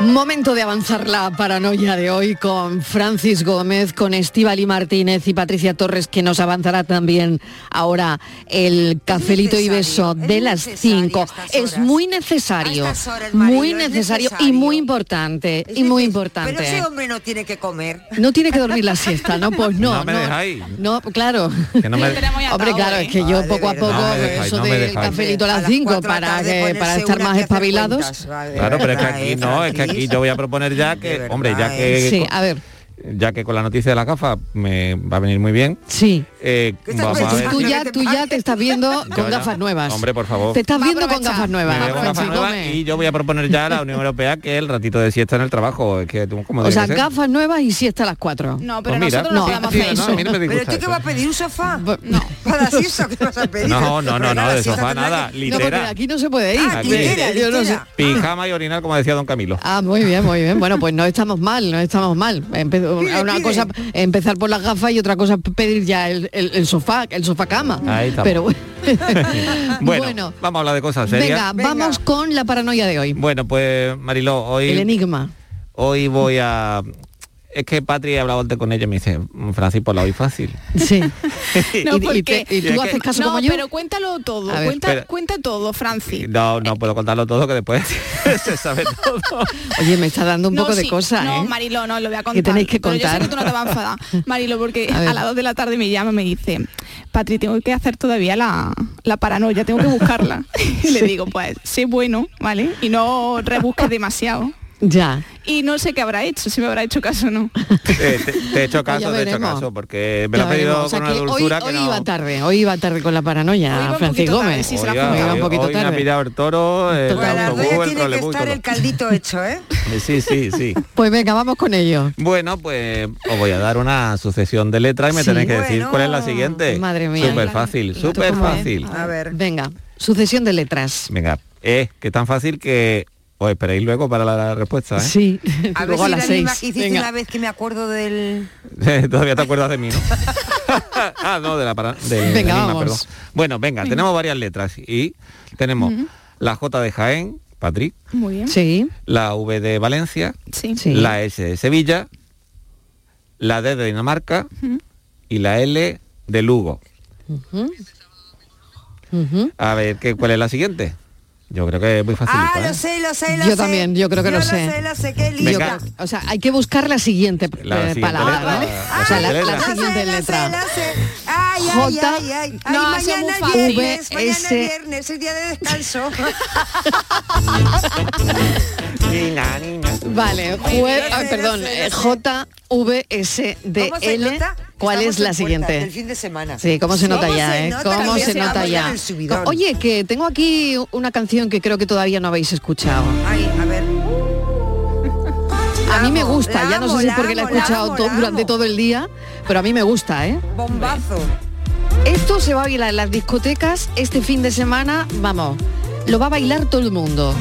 Momento de avanzar la paranoia de hoy con Francis Gómez, con Estivali Martínez y Patricia Torres, que nos avanzará también ahora el cafelito y beso de las 5. Es muy necesario, muy necesario y muy importante, y muy importante. Pero ese hombre no tiene que comer. No tiene que dormir la siesta, ¿no? Pues no. No me dejáis. No, claro. Que no me- Hombre, claro, es que yo poco a poco, No dejáis, eso del cafelito a las A las 5 cuatro de la para, que, para estar más espabilados. cuentas, Claro, pero es que aquí eh, no, es que aquí yo voy a proponer ya que, hombre, ya verdad, que Sí, a ver, ya que con la noticia de la gafa me va a venir muy bien. sí. Eh, ¿Qué estás vamos a ver. Tú ya, tú ya te estás viendo con gafas nuevas. Hombre, por favor. Te estás viendo con gafas nuevas. Me veo con gafas nuevas y yo voy a proponer ya a la Unión Europea que el ratito de siesta en el trabajo, es que tú como O sea, ser. gafas nuevas y siesta a las 4. No, pero Pues mira, nosotros no, no, hacer no, eso. a mí no me ¿Pero tú qué vas a pedir? ¿Un sofá? No. ¿Para la siesta qué vas a pedir? No, no, no, no, de sofá nada, que- No, porque litera. aquí no se puede ir. Ah, Aquí. litera, Yo no sé. litera. Pijama y orinar, como decía don Camilo. Ah, muy bien, muy bien. Bueno, pues no estamos mal, no estamos mal. Empe- Pide, una pide. cosa empezar por las gafas y otra cosa pedir ya el, el- el sofá, el sofá cama. Ahí estamos. Pero bueno. bueno, Bueno, vamos a hablar de cosas serias. venga, Venga. vamos con la paranoia de hoy. Bueno, pues Mariló, hoy El enigma. hoy voy a es que Patri he hablado antes con ella y me dice, Francis, por la hoy fácil. Sí. No, y, porque- te- y Y tú haces caso no, como yo. pero cuéntalo todo, ver, cuenta, cuenta todo, Francis. No, no puedo contarlo todo que después se sabe todo. Oye, me está dando un No, poco de sí, cosa, no, ¿eh? Marilo, no, lo voy a contar. Que tenéis que Pero yo sé contar. que tú no te vas a enfadar, Marilo, porque A a, las 2 de la tarde me llama y me dice, Patri, tengo que hacer todavía la, la paranoia, tengo que buscarla. y le digo, pues, sé bueno, ¿vale? Y no rebusques demasiado. Ya. Y no sé qué habrá hecho, si me habrá hecho caso o no. Eh, te, te he hecho caso, te he hecho caso, porque me Ya lo ha pedido. O sea con una que hoy, dulzura que hoy no... iba tarde, hoy iba tarde con la paranoia, Hoy Francis poquito tarde, Gómez. sí, ha Iba un hoy- poquito hoy me ha tarde. pillado el toro, el la autobús, doya el tiene que trolebús y estar todo. el caldito hecho, ¿eh? Eh, Sí, sí, sí. Pues venga, vamos con ello. Bueno, pues os voy a dar una sucesión de letras y me Sí. tenéis que decir Bueno. cuál es la siguiente. Madre mía. Súper fácil, ¿Tú súper fácil. A ver. Venga, sucesión de letras. Venga, es que tan fácil que os esperéis luego para la, respuesta, ¿eh? Sí, A ver luego a si las la misma seis. que hiciste Venga. una vez que me acuerdo del... Todavía te acuerdas de mí, ¿no? ah, no, de la para, Venga, enigma, vamos. perdón. Bueno, venga, tenemos varias letras y tenemos la J de Jaén, Patrick, Muy bien. Sí, la V de Valencia, Sí. sí. la S de Sevilla, la D de Dinamarca y la L de Lugo. Ujú. A ver, ¿qué, ¿cuál es la siguiente? Yo creo que es muy facilita. Ah, ¿eh? lo sé, lo sé, lo Yo sé. también, yo creo que lo Yo sé. lo sé, lo sé, qué Yo Venga. creo- o sea, hay que buscar la siguiente La eh, siguiente palabra, letra, ¿no? O sea, la, siguiente la letra. siguiente Lo sé, letra. lo sé, lo sé. Ay, ay, J, ay, ay. Ay, no, mañana es fácil. viernes, V, mañana es viernes, es día de descanso. Vale, jue- ay, lo perdón, eh, sé. J, V, S, D, ¿Cómo se L. nota? ¿Cuál Estamos es la siguiente? del fin de semana. Sí, cómo se nota ¿Cómo ya, se ¿eh? nota? ¿Cómo se nota ya? el. Oye, que tengo aquí una canción que creo que todavía no habéis escuchado. Ay, a ver. A mí me amo, gusta, ya no amo, sé si la porque la he amo, escuchado amo, durante amo. todo el día, pero a mí me gusta, ¿eh? Bombazo. Esto se va a bailar en las discotecas este fin de semana, vamos, lo va a bailar todo el mundo.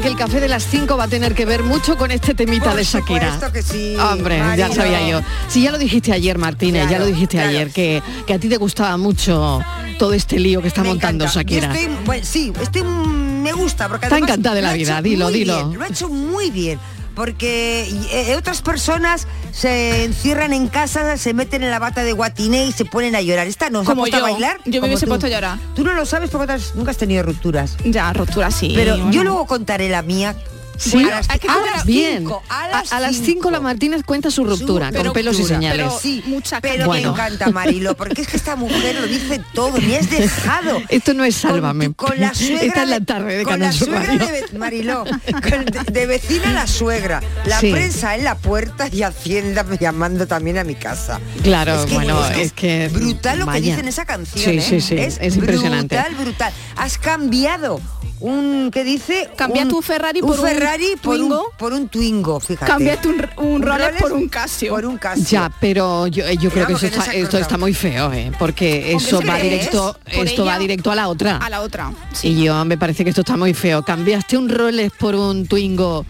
Que el café de las 5 va a tener que ver mucho con este temita Por de Shakira. supuesto que sí, Hombre, ya sabía yo. Sí, ya lo dijiste ayer, Martínez, ya Claro, lo dijiste claro. ayer, que, que a ti te gustaba mucho todo este lío que está Me montando encanta. Shakira. Yo estoy, bueno, sí, estoy, mm, me gusta porque Está encantada de la vida, dilo, dilo. bien, lo ha hecho muy bien. Porque eh, otras personas se encierran en casa, se meten en la bata de guatiné y se ponen a llorar. ¿Esta no se ha Como puesto yo. a bailar? Yo me hubiese tú. puesto a llorar. Tú no lo sabes porque nunca has tenido rupturas. Ya, ruptura sí. Pero bueno. yo luego contaré la mía. Sí, a las, hay que a contar- las bien. cinco, a las a las 5 la Martínez cuenta su ruptura, Su con pelos y señales. Pero- Sí, Mucha pero Bueno. me encanta Marilo, porque es que esta mujer lo dice todo, me has dejado. Esto no es Sálvame. Con, la suegra Esta es la de- tarde de con la suegra de Mariló, de, de vecina la suegra, la Sí. prensa en la puerta y Hacienda llamando también a mi casa. Claro, bueno, es que, brutal lo vaya. que dice en esa canción. Sí, ¿eh? sí, sí, es impresionante. Brutal, brutal. Has cambiado un ¿qué dice? Cambia un, tu Ferrari por un Ferrari por un, Twingo. por un Twingo, fíjate. Cámbiate un, un Rolex Rolex por un Casio. Por un Casio. Ya, pero yo, yo creo que Vamos, eso que no está, esto está muy feo, ¿eh? porque eso va directo, esto va directo a la otra. A la otra. Y yo me parece que esto está muy feo. Cambiaste un Rolex por un Twingo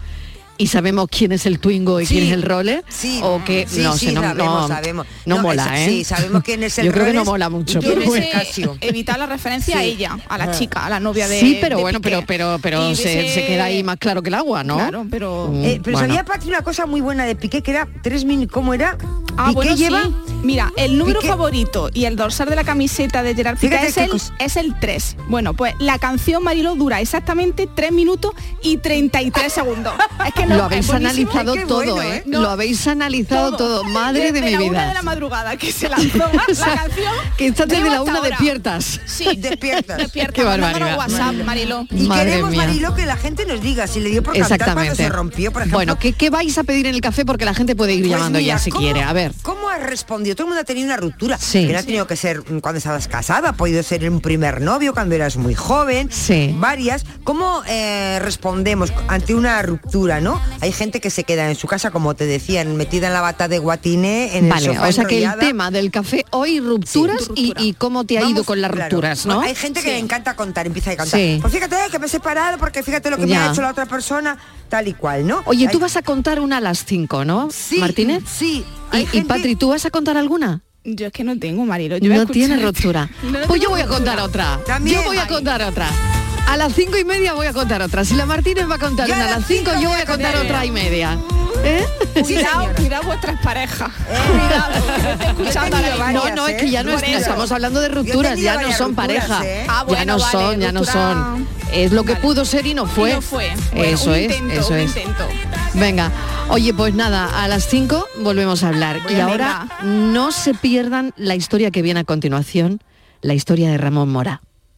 y sabemos quién es el Twingo y quién es el Role Sí, o que sí, no sí, sé, no, sabemos, no, sabemos. no No, mola, eso- ¿eh? sí, sabemos quién es el Yo creo que no mola mucho. pero bueno. evitar la referencia a Sí. ella, a la chica, a la novia de Sí, pero de bueno, Piqué. pero pero pero se, de ese- se queda ahí más claro que el agua, ¿no? Claro, pero Mm, Eh, pero bueno. sabía Patri una cosa muy buena de Piqué que era tres mil ¿cómo era? Ah, Piqué bueno, lleva sí. Mira, el número Piqué- favorito y el dorsal de la camiseta de Gerard Piqué es el, es el 3. Bueno, pues la canción Marilo dura exactamente 3 minutos y 33 segundos. Es que no, lo habéis es analizado todo, bueno, ¿eh? ¿eh? Lo habéis analizado todo, madre de Desde mi la una vida. de la madrugada que se lanzó la canción. que estás desde la una ahora. despiertas. Sí, Despiertas. despierta. Qué barbaridad. WhatsApp, Marilo. Y Madre queremos, mía. Marilo, que la gente nos diga si le dio por cantar cuando Exactamente. se rompió, por ejemplo. bueno, ¿qué, qué vais a pedir en el café? Porque la gente puede ir Pues llamando mira, ya si ¿cómo- quiere. A ver. ¿Cómo has respondido? Todo el mundo ha tenido una ruptura. Sí. Que no ha tenido que ser mm, cuando estabas casada, ha podido ser un primer novio cuando eras muy joven. Sí. Varias. ¿Cómo eh, respondemos ante una ruptura, no? Hay gente que se queda en su casa, como te decían, metida en la bata de guatiné, en el Vale, sofá o sea que el tema del café hoy rupturas y, cómo te ha ido con las claro. rupturas, ¿no? Hay gente que le encanta contar, empieza a contar. Pues fíjate que me he separado porque fíjate lo que me ha hecho la otra persona, tal y cual, ¿no? Oye, tú vas a contar una a las 5, ¿no? Sí, Martínez. Sí. Y, Patri, ¿tú vas a contar alguna? Yo es que no tengo, Marilo. Yo No tiene. No, no pues yo voy a contar otra. También, yo voy a contar otra. A las cinco y media voy a contar otra. Si la Martínez va a contar Yo una a las cinco, yo voy a contar otra y media. ¿Eh? Cuidado, cuidado vuestras parejas. Cuidado, ahora tenido mismo. No, no, es que ya no, es- estamos hablando de rupturas, ya no varias son rupturas, pareja. ¿eh? Ah, ya bueno, no vale, son, ya no son. Es lo que Vale. pudo ser y no fue. Y no fue. Bueno, eso es, intento, eso es. intento. Venga, oye, pues nada, a las 5 volvemos a hablar. Voy y a ahora no se pierdan la historia que viene a continuación, la historia de Ramón Mora.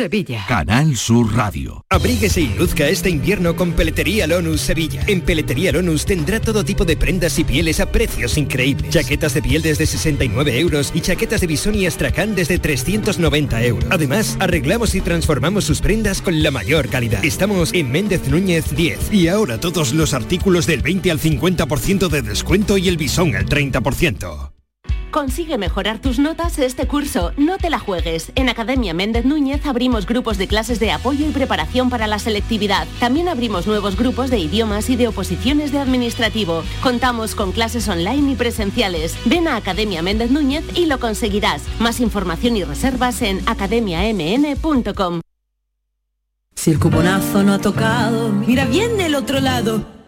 Sevilla. Canal Sur Radio. Abríguese y luzca este invierno con Peletería Lonus Sevilla. En Peletería Lonus tendrá todo tipo de prendas y pieles a precios increíbles. Chaquetas de piel desde 69 euros y chaquetas de bisón y astracán desde 390 euros. Además, arreglamos y transformamos sus prendas con la mayor calidad. Estamos en Méndez Núñez 10. Y ahora todos los artículos del 20 al 50% de descuento y el bisón al 30%. Consigue mejorar tus notas este curso. No te la juegues. En Academia Méndez Núñez abrimos grupos de clases de apoyo y preparación para la selectividad. También abrimos nuevos grupos de idiomas y de oposiciones de administrativo. Contamos con clases online y presenciales. Ven a Academia Méndez Núñez y lo conseguirás. Más información y reservas en academiamn.com. Si el cuponazo no ha tocado, mira bien del otro lado.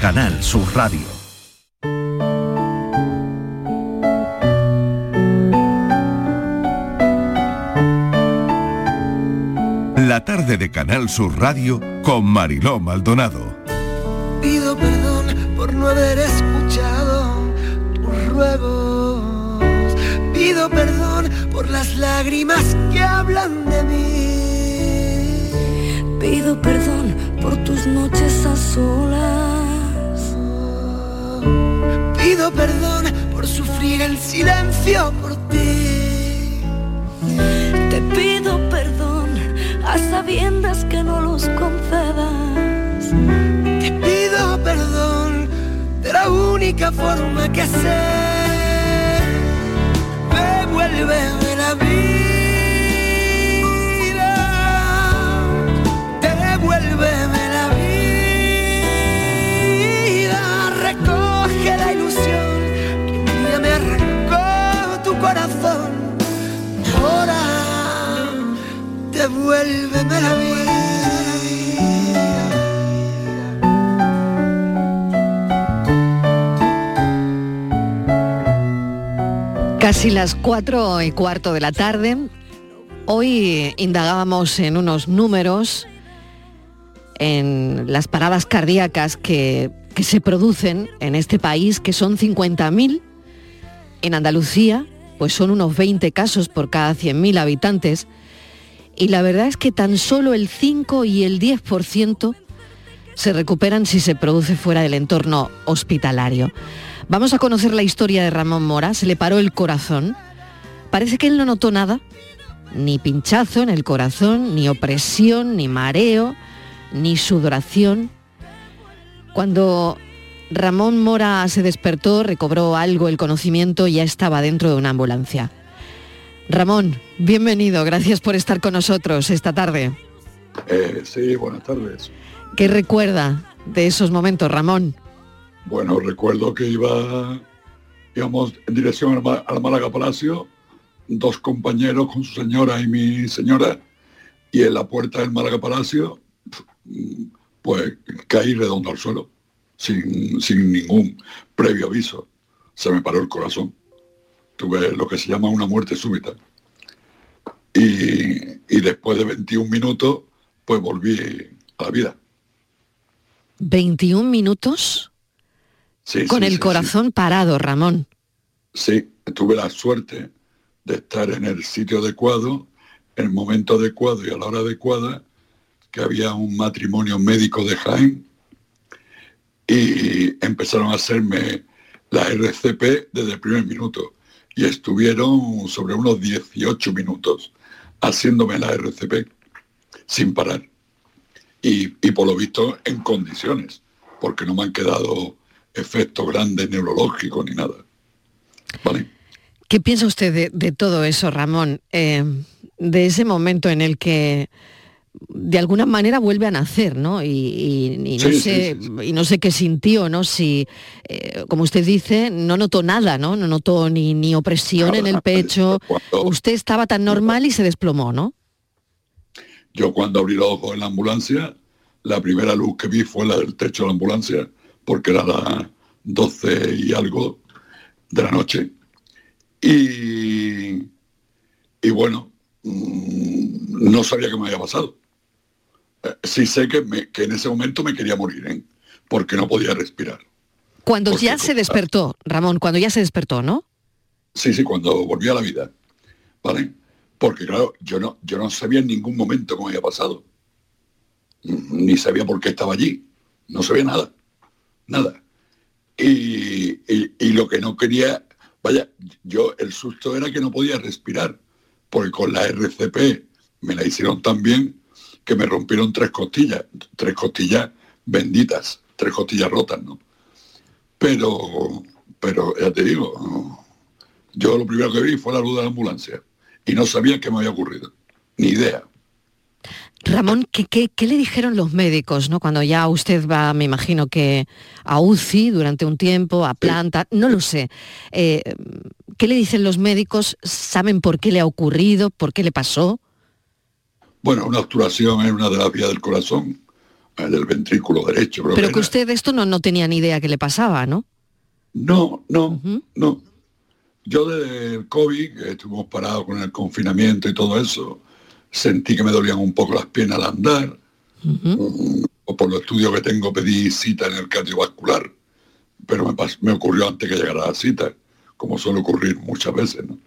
Canal Sur Radio. La tarde de Canal Sur Radio con Mariló Maldonado. Pido perdón por no haber escuchado tus ruegos. Pido perdón por las lágrimas que hablan de mí. Pido perdón por tus noches a solas. Pido perdón por sufrir el silencio por ti. Te pido perdón a sabiendas que no los concedas. Te pido perdón de la única forma que sé. Devuélveme la vida. Devuélveme la vida. Casi las cuatro y cuarto de la tarde. Hoy indagábamos en unos números, en las paradas cardíacas que, que se producen en este país, que son 50.000. En Andalucía, pues son unos 20 casos por cada 100.000 habitantes. Y la verdad es que tan solo el 5 y el 10% se recuperan si se produce fuera del entorno hospitalario. Vamos a conocer la historia de Ramón Mora. Se le paró el corazón. Parece que él no notó nada, ni pinchazo en el corazón, ni opresión, ni mareo, ni sudoración. Cuando Ramón Mora se despertó, recobró algo el conocimiento y ya estaba dentro de una ambulancia. Ramón, bienvenido, gracias por estar con nosotros esta tarde. Eh, sí, buenas tardes. ¿Qué recuerda de esos momentos, Ramón? Bueno, recuerdo que iba, íbamos en dirección al, Málaga Palacio, dos compañeros con su señora y mi señora, y en la puerta del Málaga Palacio, pues caí redondo al suelo, sin, sin ningún previo aviso. Se me paró el corazón. Tuve lo que se llama una muerte súbita. Y, y después de 21 minutos, pues volví a la vida. 21 minutos Sí, con sí, el sí, corazón parado, Ramón. Sí, tuve la suerte de estar en el sitio adecuado, en el momento adecuado y a la hora adecuada, que había un matrimonio médico de Jaén y empezaron a hacerme la RCP desde el primer minuto y estuvieron sobre unos 18 minutos haciéndome la RCP sin parar y, y por lo visto en condiciones, porque no me han quedado efectos grandes neurológicos ni nada. ¿Qué piensa usted de, de todo eso, Ramón? Eh, de ese momento en el que de alguna manera vuelve a nacer, ¿no? Y, y- y no, Sí, sí, sé, y no sé qué sintió, ¿no? Si, eh, como usted dice, no notó nada, ¿no? No notó ni, ni opresión en el pecho. Usted estaba tan normal y se desplomó, ¿no? Yo cuando abrí los ojos en la ambulancia, la primera luz que vi fue la del techo de la ambulancia, porque era las 12 y algo de la noche. Y, y bueno, mm, no sabía qué me había pasado. Eh, Sí sé que, me- que en ese momento me quería morir, ¿eh? porque no podía respirar. Cuando ya se despertó, Ramón, cuando ya se despertó, ¿no? Sí, sí, cuando volví a la vida. ¿Vale? Porque claro, yo no, yo no sabía en ningún momento cómo había pasado. Ni sabía por qué estaba allí. No sabía nada. Nada. Y, y- y lo que no quería, vaya, yo el susto era que no podía respirar. Porque con la RCP me la hicieron tan bien que me rompieron tres costillas. Tres costillas benditas. Tres costillas rotas, ¿no? Pero, pero ya te digo, yo lo primero que vi fue la luz de la ambulancia y no sabía qué me había ocurrido, ni idea. Ramón, ¿qué, qué, qué le dijeron los médicos, ¿no? Cuando ya usted va, me imagino que a UCI durante un tiempo, a planta, no lo sé. Eh, ¿Qué le dicen los médicos? ¿Saben por qué le ha ocurrido? ¿Por qué le pasó? Bueno, una obturación en una de las vías del corazón, eh, del ventrículo derecho. creo Pero que usted de esto no, no tenía ni idea que le pasaba, ¿no? No, no, no. Yo desde el COVID, que estuvimos parados con el confinamiento y todo eso, sentí que me dolían un poco las piernas al andar. Mm, O por los estudios que tengo pedí cita en el cardiovascular, pero me, me ocurrió antes que llegara la cita, como suele ocurrir muchas veces. ¿no?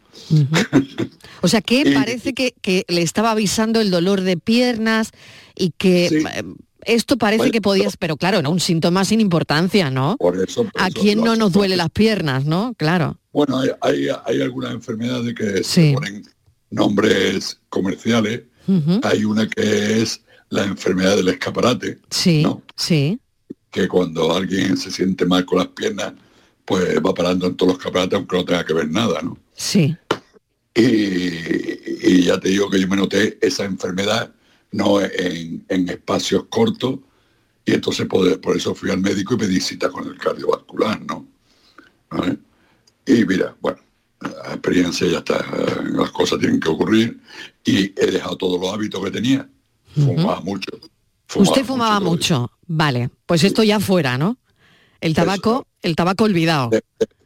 O sea, que Y- parece que, que le estaba avisando el dolor de piernas y que eh, esto parece Bueno, que podías, pero claro, era un síntoma sin importancia, ¿no? Por eso, por ¿A eso quién no nos duele las piernas, no? Claro. Bueno, hay, hay, hay algunas enfermedades que se ponen nombres comerciales. Hay una que es la enfermedad del escaparate, Sí, sí. que cuando alguien se siente mal con las piernas, pues va parando en todos los escaparates aunque no tenga que ver nada, ¿no? Sí. Y, y ya te digo que yo me noté esa enfermedad no en, en espacios cortos y entonces por, por eso fui al médico y pedí cita con el cardiovascular, ¿no? ¿Vale? Y mira, bueno, la experiencia ya está, las cosas tienen que ocurrir y he dejado todos los hábitos que tenía. Fumaba mucho. Usted fumaba mucho. Vale, pues esto ya fuera, ¿no? El tabaco, el tabaco olvidado.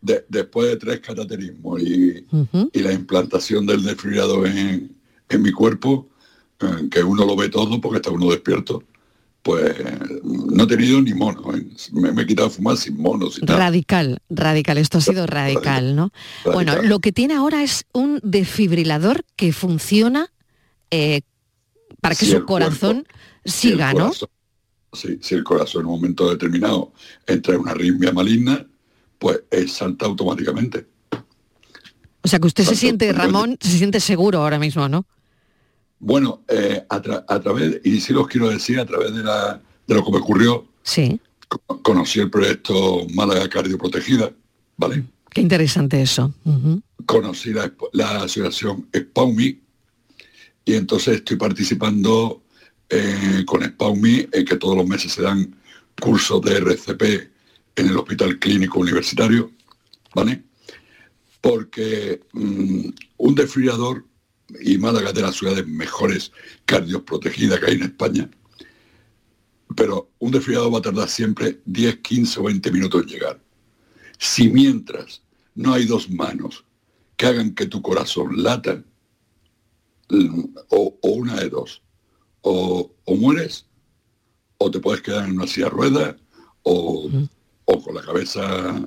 después de tres cataterismos y, y la implantación del desfibrilador en, en mi cuerpo, eh, que uno lo ve todo porque está uno despierto, pues no he tenido ni mono. ¿eh? Me, he quitado fumar sin monos. Radical, radical. Esto ha sido radical, ¿no? Bueno, lo que tiene ahora es un desfibrilador que funciona eh, para que su corazón siga, ¿no? Si el corazón en un momento determinado entra en una arritmia maligna, pues salta automáticamente. O sea que usted se siente, Ramón, se siente seguro ahora mismo, ¿no? Bueno, eh, a, través, y sí los quiero decir, a través de, la, de lo que me ocurrió, sí. conocí el proyecto Málaga Cardioprotegida, ¿vale? Qué interesante eso. Conocí la, asociación SPAUMI y entonces estoy participando eh, con SPAUMI en que todos los meses se dan cursos de RCP en el Hospital Clínico Universitario, ¿vale? Porque mm, un desfriador y Málaga de las ciudades mejores cardios protegidas que hay en España. Pero un desfriado va a tardar siempre 10, 15 o 20 minutos en llegar. Si mientras no hay dos manos que hagan que tu corazón lata, mm, o, una de dos, o, mueres, o te puedes quedar en una silla de ruedas, o, o con la cabeza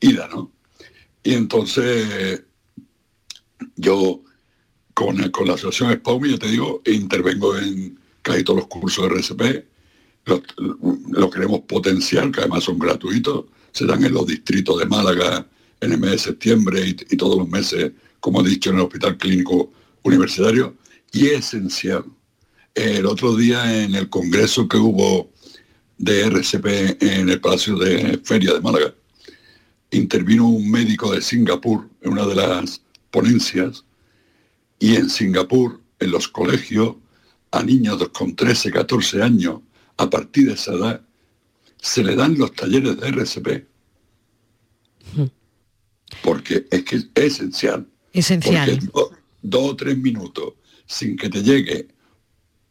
ida, ¿no? Y entonces yo con, la asociación SPAUMI, yo te digo, intervengo en casi todos los cursos de RCP, lo, queremos potenciar, que además son gratuitos, se dan en los distritos de Málaga en el mes de septiembre y, todos los meses, como he dicho, en el Hospital Clínico Universitario, y es esencial. El otro día en el congreso que hubo de RCP en el Palacio de Feria de Málaga, intervino un médico de Singapur en una de las ponencias y en Singapur, en los colegios, a niños con 13, 14 años, a partir de esa edad, se le dan los talleres de RCP. Porque es que es esencial. Esencial. Porque dos, o tres minutos sin que te llegue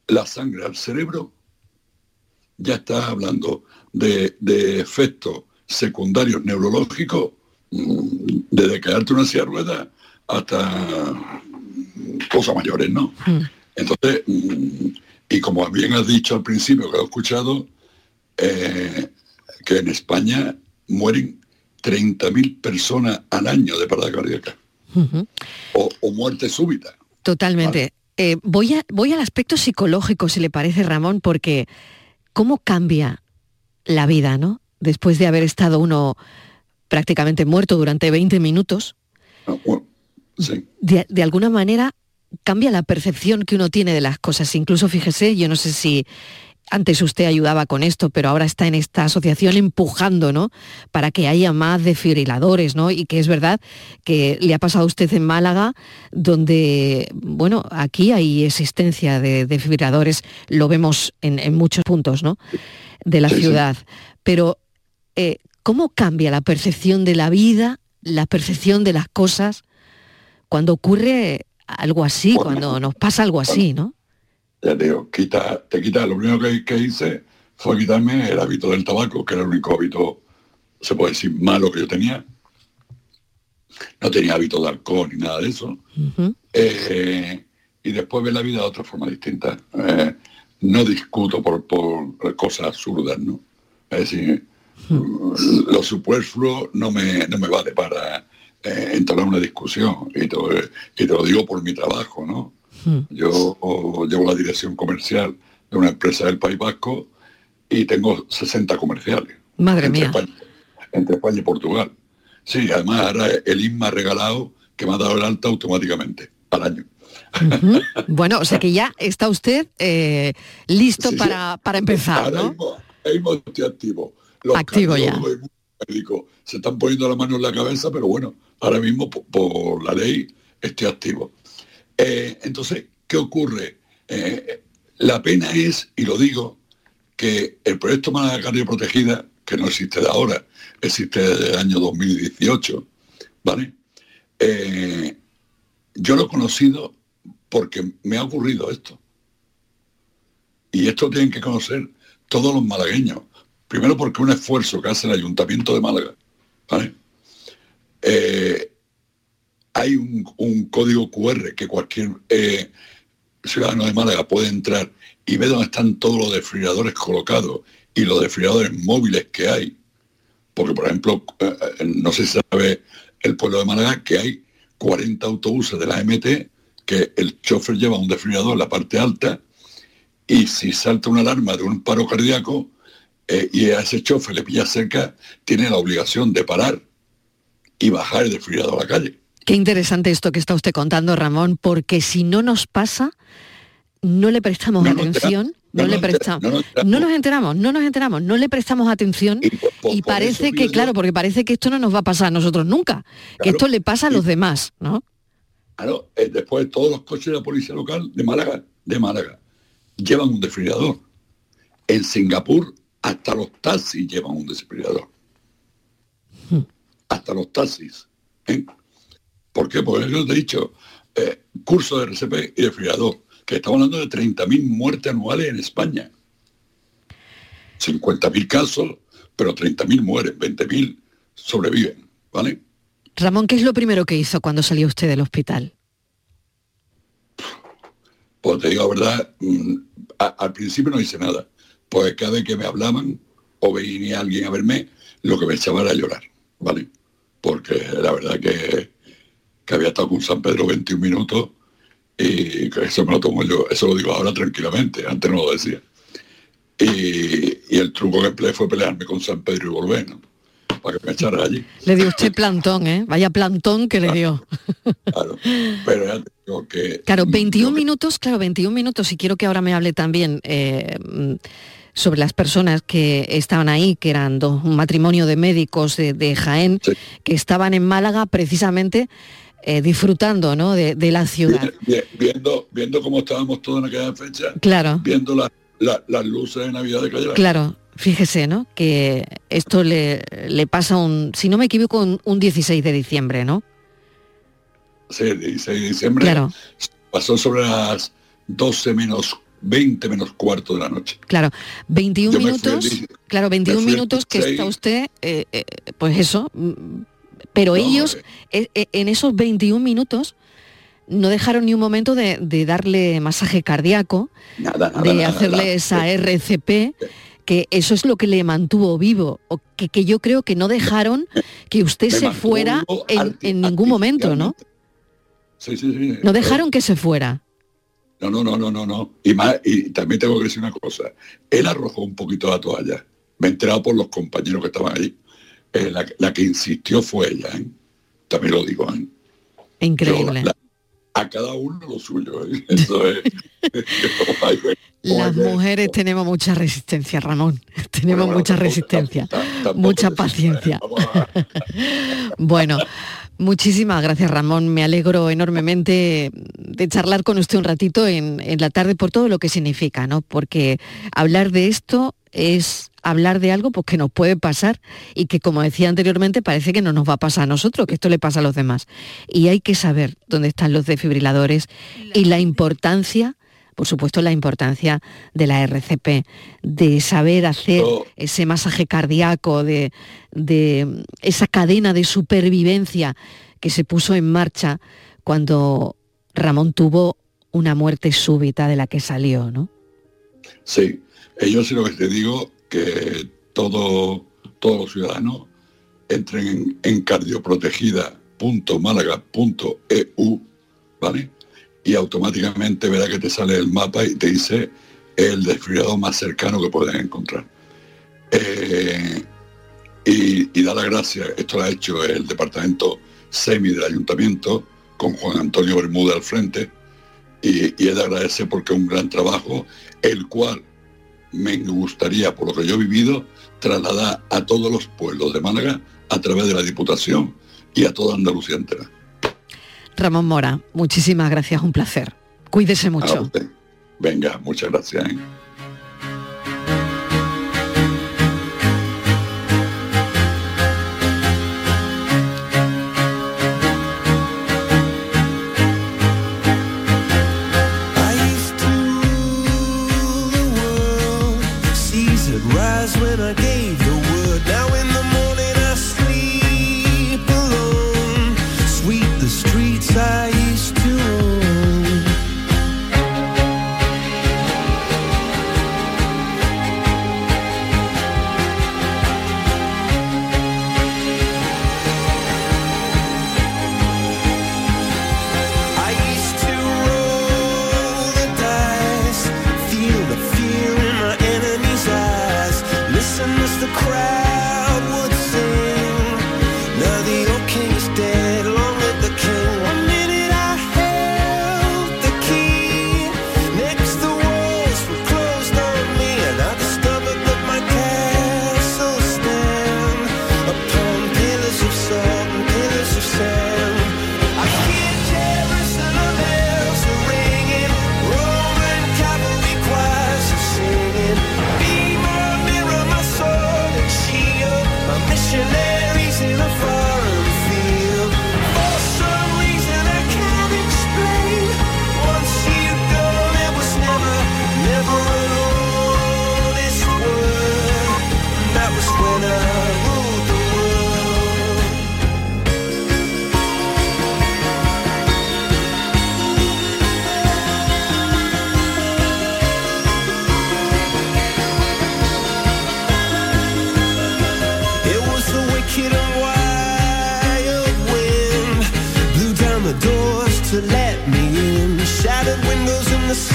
la sangre al cerebro, ya estás hablando de, efectos secundarios neurológicos mm, desde quedarte una silla de ruedas hasta cosas mayores, ¿no? Mm. Entonces, mm, y como bien has dicho al principio, que he escuchado, eh, que en España mueren 30.000 personas al año de parada cardíaca. o, muerte súbita. Totalmente. Eh, voy, a, voy al aspecto psicológico, si le parece, Ramón, porque cómo cambia la vida, ¿no? Después de haber estado uno prácticamente muerto durante 20 minutos. Ah, de, alguna manera cambia la percepción que uno tiene de las cosas. Incluso fíjese, yo no sé si antes usted ayudaba con esto, pero ahora está en esta asociación empujando, ¿no? Para que haya más desfibriladores, ¿no? Y que es verdad que le ha pasado a usted en Málaga, donde, bueno, aquí hay existencia de desfibriladores, lo vemos en, muchos puntos, ¿no? De la ciudad. Pero, eh, ¿cómo cambia la percepción de la vida, la percepción de las cosas, cuando ocurre algo así, cuando nos pasa algo así, ¿no? Ya te digo, quita, te quita, lo primero que, hice fue quitarme el hábito del tabaco, que era el único hábito, se puede decir, malo que yo tenía. No tenía hábito de alcohol ni nada de eso. Eh, y después ver la vida de otra forma distinta. Eh, no discuto por, por, cosas absurdas, ¿no? Es decir, lo superfluo no me, no me vale para eh, entrar en una discusión. Y te, lo digo por mi trabajo, ¿no? Hmm. Yo llevo la dirección comercial de una empresa del País Vasco y tengo 60 comerciales. Madre mía. entre España y Portugal. Sí, además ahora el INMA ha regalado que me ha dado el alta automáticamente al año. bueno, o sea que ya está usted eh, listo para, para, empezar, ¿no? estoy activo. activo ya. se están poniendo la mano en la cabeza, pero bueno, ahora mismo por, la ley estoy activo. Eh, entonces, ¿qué ocurre? Eh, la pena es, y lo digo, que el proyecto Málaga Cardio Protegida, que no existe de ahora, existe desde el año 2018, ¿vale? Eh, yo lo he conocido porque me ha ocurrido esto. Y esto tienen que conocer todos los malagueños. Primero porque un esfuerzo que hace el Ayuntamiento de Málaga. ¿vale? Hay un, código QR que cualquier eh, ciudadano de Málaga puede entrar y ve dónde están todos los desfibriladores colocados y los desfibriladores móviles que hay. Porque, por ejemplo, eh, no se sabe el pueblo de Málaga que hay 40 autobuses de la MT que el chofer lleva un desfibrilador en la parte alta y si salta una alarma de un paro cardíaco eh, y a ese chofer le pilla cerca, tiene la obligación de parar y bajar el desfibrilador a la calle. Qué interesante esto que está usted contando, Ramón, porque si no nos pasa, no le prestamos atención. No, le prestamos, no, nos enteramos, no nos enteramos, no le prestamos atención y, parece que, claro, porque parece que esto no nos va a pasar a nosotros nunca, que esto le pasa a los demás, ¿no? Claro, eh, después todos los coches de la policía local de Málaga, de Málaga, llevan un desfibrilador. En Singapur hasta los taxis llevan un desfibrilador. Hmm. Hasta los taxis. ¿eh? ¿Por qué? Porque yo te he dicho, eh, curso de RCP y desfibrilador, que estamos hablando de 30.000 muertes anuales en España. 50.000 casos, pero 30.000 mueren, 20.000 sobreviven, ¿vale? Ramón, ¿qué es lo primero que hizo cuando salió usted del hospital? Pues te digo la verdad, mm, al principio no hice nada, porque cada vez que me hablaban o venía alguien a verme, lo que me echaba era llorar, ¿vale? Porque la verdad que, que había estado con San Pedro 21 minutos y eso me lo tomo yo, eso lo digo ahora tranquilamente, antes no lo decía. Y, y el truco que empleé fue pelearme con San Pedro y volver, ¿no? para que me echara allí. Le dio usted plantón, ¿eh? Vaya plantón que le dio. Claro, pero ya tengo que... Claro, 21 minutos, claro, 21 minutos, y quiero que ahora me hable también eh, sobre las personas que estaban ahí, que eran dos, un matrimonio de médicos de, Jaén, que estaban en Málaga precisamente eh, disfrutando ¿no? de, la ciudad. Viendo, viendo cómo estábamos todos en aquella fecha, claro. viendo las luces de Navidad de Calle Claro, Fíjese, ¿no? Que esto le, pasa un, si no me equivoco, un, 16 de diciembre, ¿no? Sí, el 16 de diciembre. Claro. Pasó sobre las 12 menos 20 menos cuarto de la noche. Claro, 21 minutos, claro, 21 minutos que está usted, eh, eh, pues eso, pero ellos eh, en esos 21 minutos no dejaron ni un momento de, darle masaje cardíaco, de hacerle esa RCP que eso es lo que le mantuvo vivo, o que, que yo creo que no dejaron que usted se fuera en, ningún momento, ¿no? Sí, sí, sí. No dejaron que se fuera. No, no, no, no, no, no. Y, más, y también tengo que decir una cosa. Él arrojó un poquito la toalla. Me he enterado por los compañeros que estaban ahí. Eh, la, que insistió fue ella, ¿eh? También lo digo, ¿eh? Increíble a cada uno lo suyo. ¿eh? Eso es. Las mujeres tenemos mucha resistencia, Ramón. Tenemos mucha resistencia, mucha paciencia. bueno, muchísimas gracias, Ramón. Me alegro enormemente de charlar con usted un ratito en, en la tarde por todo lo que significa, ¿no? Porque hablar de esto es hablar de algo pues, que nos puede pasar y que, como decía anteriormente, parece que no nos va a pasar a nosotros, que esto le pasa a los demás. Y hay que saber dónde están los desfibriladores y la importancia por supuesto, la importancia de la RCP, de saber hacer ese masaje cardíaco, de, de, esa cadena de supervivencia que se puso en marcha cuando Ramón tuvo una muerte súbita de la que salió, ¿no? Sí, yo sí lo que te digo que todo, todos los ciudadanos entren en, en cardioprotegida.málaga.eu, ¿vale? Y automáticamente verá que te sale el mapa y te dice el desfibrilador más cercano que pueden encontrar. Eh, y, da la gracia, esto lo ha hecho el departamento SEMI del ayuntamiento, con Juan Antonio Bermúdez al frente, y, y es de agradecer porque es un gran trabajo, el cual me gustaría, por lo que yo he vivido, trasladar a todos los pueblos de Málaga a través de la Diputación y a toda Andalucía entera. Ramón Mora, muchísimas gracias, un placer. Cuídese mucho. Venga, muchas gracias.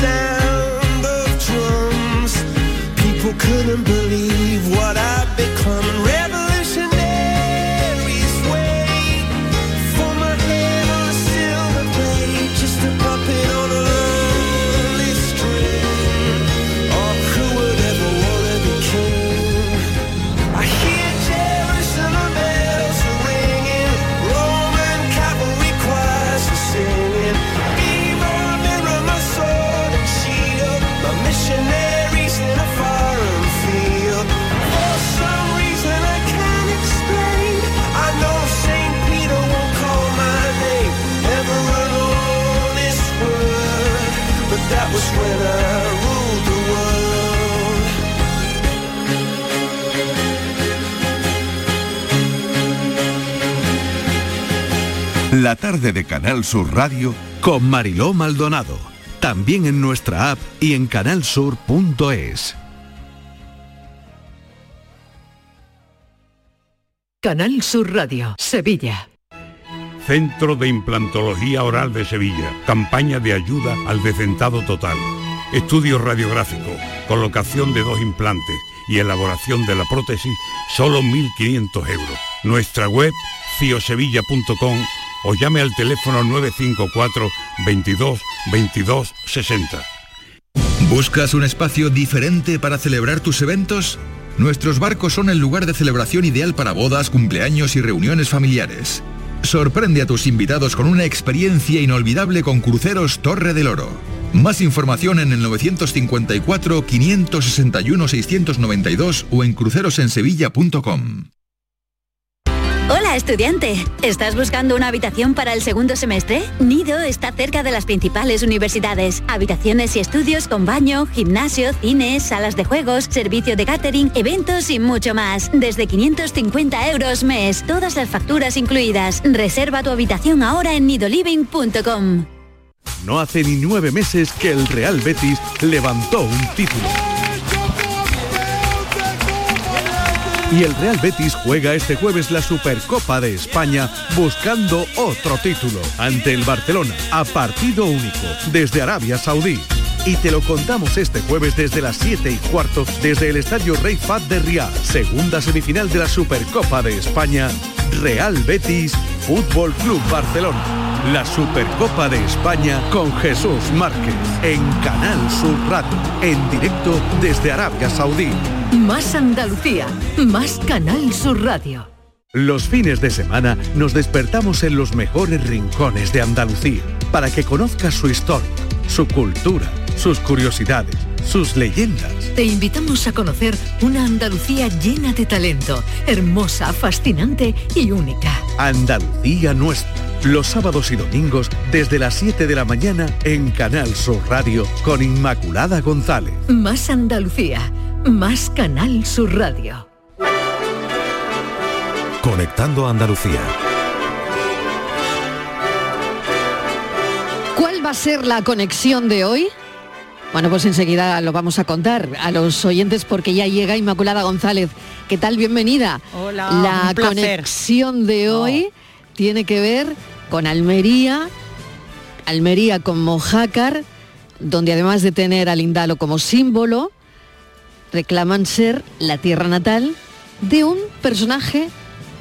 Sound of drums. People couldn't believe La tarde de Canal Sur Radio con Mariló Maldonado. También en nuestra app y en canalsur.es. Canal Sur Radio, Sevilla. Centro de Implantología Oral de Sevilla. Campaña de ayuda al decentado total. Estudio radiográfico, colocación de dos implantes y elaboración de la prótesis, solo 1.500 euros. Nuestra web, ciosevilla.com o llame al teléfono 954 22 22 60. ¿Buscas un espacio diferente para celebrar tus eventos? Nuestros barcos son el lugar de celebración ideal para bodas, cumpleaños y reuniones familiares. Sorprende a tus invitados con una experiencia inolvidable con Cruceros Torre del Oro. Más información en el 954 561 692 o en crucerosensevilla.com. Hola estudiante, ¿estás buscando una habitación para el segundo semestre? Nido está cerca de las principales universidades. Habitaciones y estudios con baño, gimnasio, cines, salas de juegos, servicio de catering, eventos y mucho más. Desde 550 euros mes, todas las facturas incluidas. Reserva tu habitación ahora en nidoliving.com. No hace ni nueve meses que el Real Betis levantó un título. Y el Real Betis juega este jueves la Supercopa de España buscando otro título ante el Barcelona a partido único desde Arabia Saudí. Y te lo contamos este jueves desde las 7 y cuarto desde el Estadio Rey Fat de Riyadh, segunda semifinal de la Supercopa de España, Real Betis Fútbol Club Barcelona. La Supercopa de España con Jesús Márquez en Canal Sur Radio, en directo desde Arabia Saudí. Más Andalucía, más Canal Sur Radio. Los fines de semana nos despertamos en los mejores rincones de Andalucía para que conozcas su historia, su cultura, sus curiosidades, sus leyendas. Te invitamos a conocer una Andalucía llena de talento, hermosa, fascinante y única. Andalucía Nuestra. Los sábados y domingos desde las 7 de la mañana en Canal Sur Radio con Inmaculada González. Más Andalucía, más Canal Sur Radio. Conectando Andalucía. ¿Cuál va a ser la conexión de hoy? Bueno, pues enseguida lo vamos a contar a los oyentes porque ya llega Inmaculada González. ¿Qué tal? Bienvenida. Hola, La un conexión de hoy tiene que ver con Almería, Almería con Mojácar, donde además de tener al Indalo como símbolo, reclaman ser la tierra natal de un personaje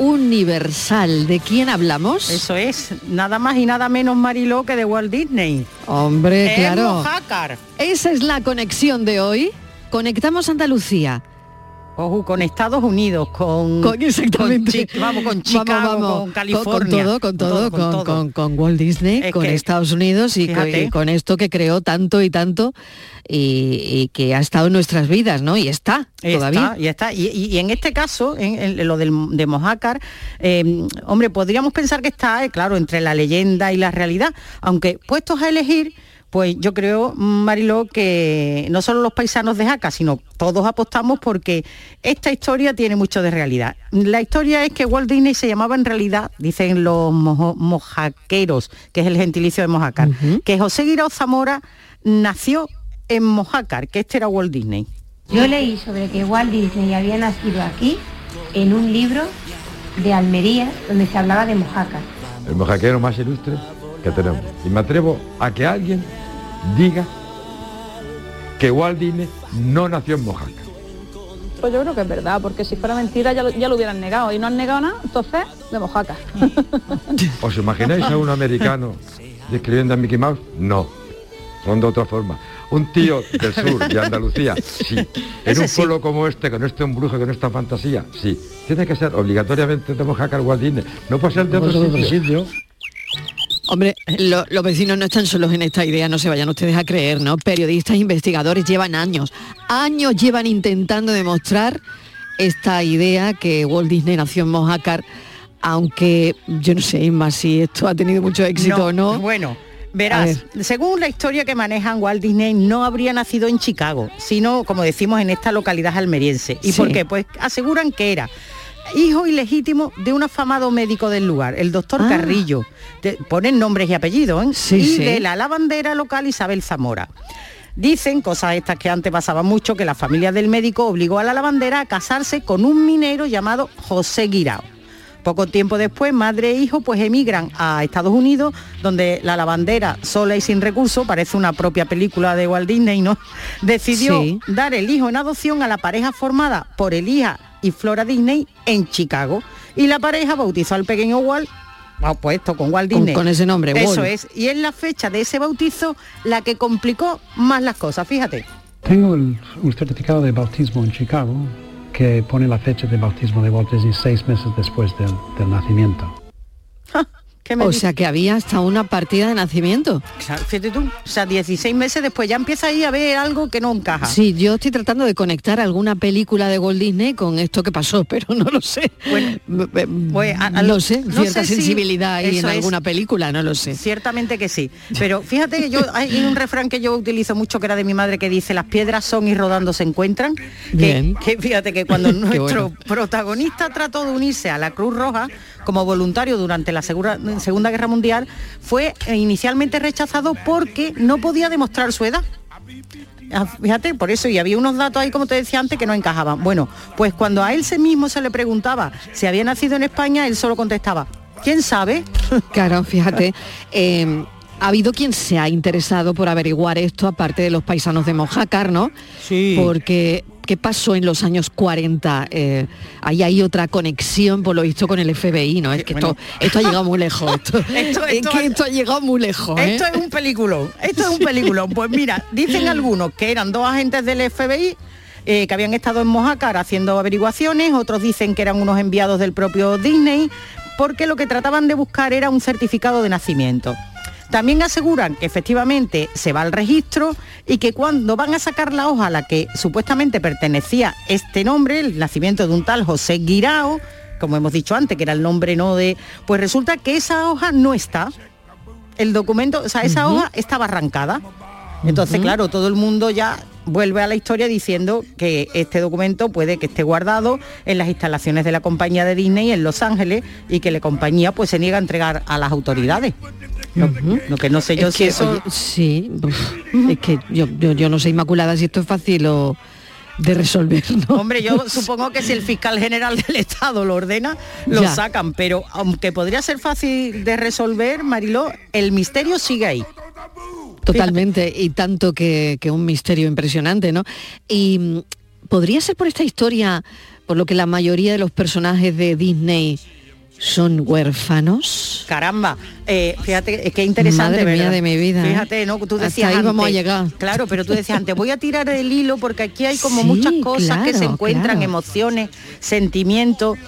universal. ¿De quién hablamos? Eso es, nada más y nada menos Mariló que de Walt Disney. Hombre, claro. Esa es la conexión de hoy. Conectamos Andalucía. Ojo, con Estados Unidos, con, Con- exactamente. con vamos, con Chicago, Vamos, vamos. con California. Con, todo, con todo, con, Walt Disney, Es con que, Estados Unidos y con, fíjate. y con esto que creó tanto y tanto y, y que ha estado en nuestras vidas, ¿no? Y está todavía. Y está. Y, y- y en este caso, en, en lo del, de Mojácar, eh, hombre, podríamos pensar que está, eh, claro, entre la leyenda y la realidad, aunque puestos a elegir, pues yo creo, Mariló, que no solo los paisanos de Jaca, sino todos apostamos porque esta historia tiene mucho de realidad. La historia es que Walt Disney se llamaba en realidad, dicen los mojo- mojaqueros, que es el gentilicio de Mojácar, que José Guirao Zamora nació en Mojácar, que este era Walt Disney. Yo leí sobre que Walt Disney había nacido aquí en un libro de Almería donde se hablaba de Mojácar. el mojaquero más ilustre que tenemos. Y me atrevo a que alguien diga que Walt Disney no nació en Mojácar. Pues yo creo que es verdad, porque si fuera mentira ya lo, ya lo hubieran negado y no han negado nada, entonces de mojaca. ¿Os imagináis a un americano describiendo a Mickey Mouse? No, son de otra forma. Un tío del sur, de Andalucía, sí. En Ese un sí. pueblo como este, con este embrujo, con esta fantasía, sí. Tiene que ser obligatoriamente de Mojácar Walt Disney. No puede ser de No otro puede ser de otro sitio. Hombre, lo- los vecinos no están solos en esta idea, no se vayan ustedes a creer, ¿no? Periodistas, investigadores llevan años, años llevan intentando demostrar esta idea que Walt Disney nació en Mojácar, aunque yo no sé, Inma, si esto ha tenido mucho éxito o no. Bueno, verás, según la historia que manejan, Walt Disney no habría nacido en Chicago, sino, como decimos, en esta localidad almeriense. ¿Y Sí. por qué? Pues aseguran que era hijo ilegítimo de un afamado médico del lugar, el doctor Ah. Carrillo. Ponen nombres y apellidos, ¿eh? Sí, y sí. de la lavandera local Isabel Zamora. Dicen, cosas estas que antes pasaban mucho, que la familia del médico obligó a la lavandera a casarse con un minero llamado José Guirao. Poco tiempo después, madre e hijo pues emigran a Estados Unidos, donde la lavandera, sola y sin recursos, parece una propia película de Walt Disney, ¿no? Decidió Sí. dar el hijo en adopción a la pareja formada por Elija y Flora Disney en Chicago. Y la pareja bautizó al pequeño Walt, ah, pues esto, con Walt Con- Disney. con ese nombre, Eso Walt. es. Y es la fecha de ese bautizo la que complicó más las cosas, fíjate. Tengo el- un certificado de bautismo en Chicago que pone la fecha de bautismo de Walt Disney seis meses después del, del nacimiento. O sea que había hasta una partida de nacimiento. Fíjate tú, o sea, 16 meses después ya empieza ahí a ver algo que no encaja. Sí, yo estoy tratando de conectar alguna película de Walt Disney con esto que pasó, pero no lo sé. Pues, a- a- no sé, no cierta sé si sensibilidad ahí en es. alguna película, no lo sé. Ciertamente que sí. Pero fíjate que yo hay un refrán que yo utilizo mucho que era de mi madre que dice las piedras son y rodando se encuentran. Bien. que fíjate que cuando nuestro bueno. protagonista trató de unirse a la Cruz Roja como voluntario durante la Segura- Segunda Guerra Mundial, fue inicialmente rechazado porque no podía demostrar su edad. Ah, Fíjate, por eso, y había unos datos ahí, como te decía antes, que no encajaban. Bueno, pues cuando a él se mismo se le preguntaba si había nacido en España, él solo contestaba, ¿quién sabe? Claro, fíjate. eh, ha habido quien se ha interesado por averiguar esto, aparte de los paisanos de Mojácar, ¿no? Sí. Porque, ¿qué pasó en los años 40? Eh, ahí hay otra conexión, por lo visto, con el FBI, ¿no? Es que esto, esto ha llegado muy lejos. Esto, Esto- es que esto ha llegado muy lejos. ¿eh? Esto es un peliculón, esto es un peliculón. Pues mira, dicen algunos que eran dos agentes del FBI eh, que habían estado en Mojácar haciendo averiguaciones, otros dicen que eran unos enviados del propio Disney, porque lo que trataban de buscar era un certificado de nacimiento. También aseguran que efectivamente se va al registro y que cuando van a sacar la hoja a la que supuestamente pertenecía este nombre, el nacimiento de un tal José Guirao, como hemos dicho antes, que era el nombre no de... Pues resulta que esa hoja no está el documento, o sea, esa hoja estaba arrancada. Entonces, claro, todo el mundo ya vuelve a la historia diciendo que este documento puede que esté guardado en las instalaciones de la compañía de Disney en Los Ángeles y que la compañía pues se niega a entregar a las autoridades. Lo, lo que no sé yo Es si que, eso... oye, sí, es que yo, yo, yo no sé inmaculada si esto es fácil o de resolver, ¿no? Hombre, yo supongo que si el fiscal general del Estado lo ordena, lo Ya. sacan, pero aunque podría ser fácil de resolver, Mariló, el misterio sigue ahí. Totalmente, y tanto que, que un misterio impresionante, ¿no? Y mm, podría ser por esta historia, por lo que la mayoría de los personajes de Disney son huérfanos. Caramba, eh, fíjate, eh, qué interesante, Madre mía ¿verdad? de mi vida, ¿eh? Fíjate, ¿no? Tú Hasta decías ahí vamos a llegar. Claro, pero tú decías antes, voy a tirar el hilo porque aquí hay como Sí, muchas cosas que se encuentran, claro. emociones, sentimientos.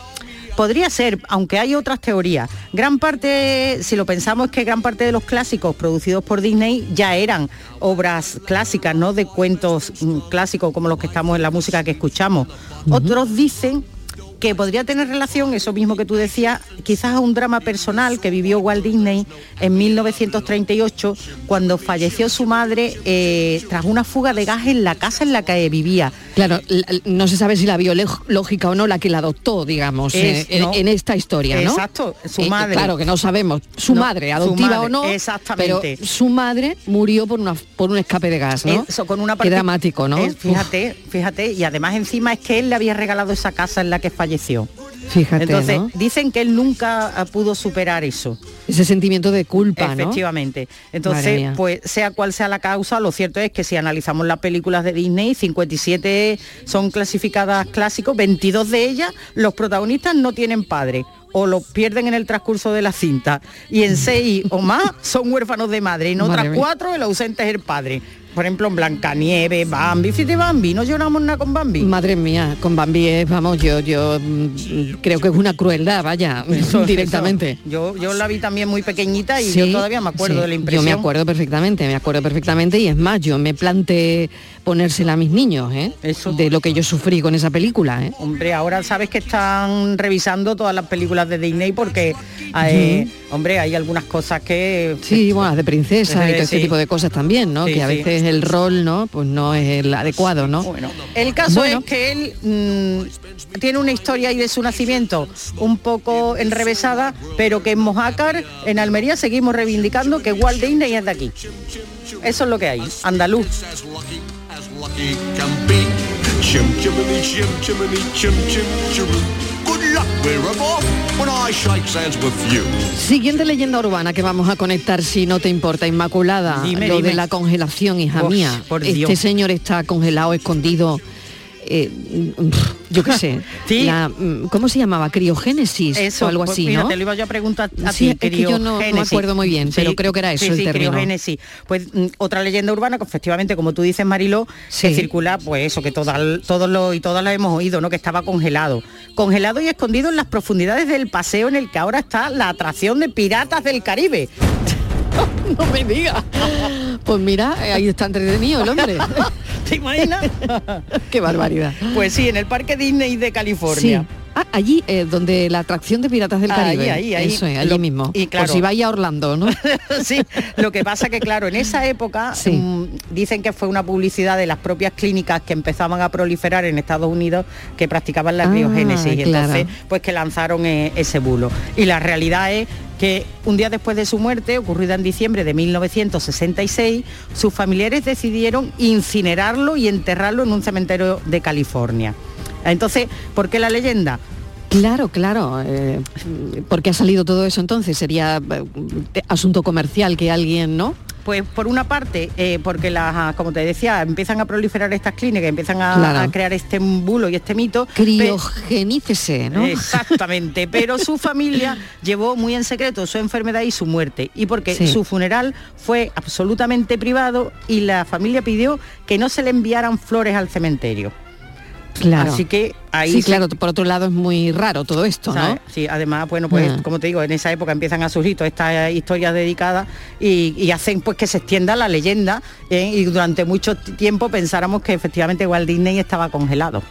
Podría ser, aunque hay otras teorías. Gran parte, si lo pensamos, es que gran parte de los clásicos producidos por Disney ya eran obras clásicas, ¿no? De cuentos mm, clásicos como los que estamos en la música que escuchamos. Otros dicen que podría tener relación, eso mismo que tú decías, quizás a un drama personal que vivió Walt Disney en 1938 cuando falleció su madre eh, tras una fuga de gas en la casa en la que vivía. Claro, no se sabe si la biológica o no la que la adoptó, digamos, Es, eh, en, ¿no? en esta historia, ¿no? Exacto, su Eh, madre. Claro que no sabemos, su No, madre, su adoptiva madre, o no, exactamente. pero su madre murió por una por un escape de gas, ¿no? Eso, con una Qué dramático, ¿no? Es- fíjate, fíjate, y además encima es que él le había regalado esa casa en la que falleció. Fíjate, Entonces, ¿no? dicen que él nunca ah, pudo superar eso. Ese sentimiento de culpa. Efectivamente. Entonces, pues sea cual sea la causa, lo cierto es que si analizamos las películas de Disney, 57 son clasificadas clásicos, 22 de ellas los protagonistas no tienen padre o los pierden en el transcurso de la cinta y en seis o más son huérfanos de madre y en otras cuatro el ausente es el padre. Por ejemplo, en Blancanieves, Bambi, fíjate Bambi, no lloramos nada con Bambi. Madre mía, con Bambi es, vamos, yo, yo mm, creo que es una crueldad, vaya, Eso, directamente. eso. Yo, yo la vi también muy pequeñita y Sí, yo todavía me acuerdo sí, de la impresión. Yo me acuerdo perfectamente, me acuerdo perfectamente y es más, yo me planteé ponérsela a mis niños, ¿eh? De lo que yo sufrí con esa película, ¿eh? Hombre, ahora sabes que están revisando todas las películas de Disney porque, eh, hombre, hay algunas cosas que... Sí, bueno, de princesa y todo este Sí. tipo de cosas también, ¿no? Sí, que a sí. veces el rol, ¿no? Pues no es el adecuado, ¿no? Bueno, el caso Bueno. es que él mm, tiene una historia ahí de su nacimiento un poco enrevesada, pero que en Mojácar, en Almería, seguimos reivindicando que Walt Disney es de aquí. Eso es lo que hay, andaluz. Lucky can be. Chim chimney, chim chimney, chim chim chiroo. Good luck, we're off when I shake hands with you. Siguiente leyenda urbana que vamos a conectar si no te importa, Inmaculada, Dime, lo dime. de la congelación, hija Uf, mía. por este Dios. señor está congelado, escondido. Eh, yo qué sé. Sí. la, ¿Cómo se llamaba? Criogénesis Eso, o algo pues así, ¿no? lo iba yo a preguntar a Sí, ti, es que yo no- no me acuerdo muy bien, pero creo que era eso el término. criogénesis. Pues mm, otra leyenda urbana que efectivamente, como tú dices, Mariló, que circula, pues eso, que todas, todos lo y todas la hemos oído, ¿no? Que estaba congelado. Congelado y escondido en las profundidades del paseo en el que ahora está la atracción de Piratas del Caribe. no me digas. Pues mira, eh, ahí está entretenido el hombre. ¿Te imaginas? Qué barbaridad. Pues sí, en el Parque Disney de California. Sí. Ah, allí, eh, donde la atracción de Piratas del Ahí, Caribe. ahí, ahí. Eso es, allí Lo- mismo. y claro- Por si vais a Orlando, ¿no? sí, lo que pasa que claro, en esa época Sí. mm, dicen que fue una publicidad de las propias clínicas que empezaban a proliferar en Estados Unidos que practicaban la Ah, criogénesis y claro. entonces pues que lanzaron eh, ese bulo. Y la realidad es que un día después de su muerte, ocurrida en diciembre de 1966, sus familiares decidieron incinerarlo y enterrarlo en un cementerio de California. Entonces, ¿por qué la leyenda? Claro, claro. Eh, ¿Por qué ha salido todo eso entonces? ¿Sería eh, asunto comercial que alguien, no? Pues por una parte, eh, porque las, como te decía, empiezan a proliferar estas clínicas, empiezan a, Claro. a crear este bulo y este mito. Criogenícese, ¿no? Exactamente, pero su familia llevó muy en secreto su enfermedad y su muerte. Y porque Sí. su funeral fue absolutamente privado y la familia pidió que no se le enviaran flores al cementerio. Claro. Así que ahí Sí, se- claro, por otro lado es muy raro todo esto, ¿sabes? ¿no? Sí, además, bueno, pues Ah. como te digo, en esa época empiezan a surgir todas estas historias dedicadas y, y hacen pues que se extienda la leyenda ¿eh? y durante mucho tiempo pensáramos que efectivamente Walt Disney estaba congelado.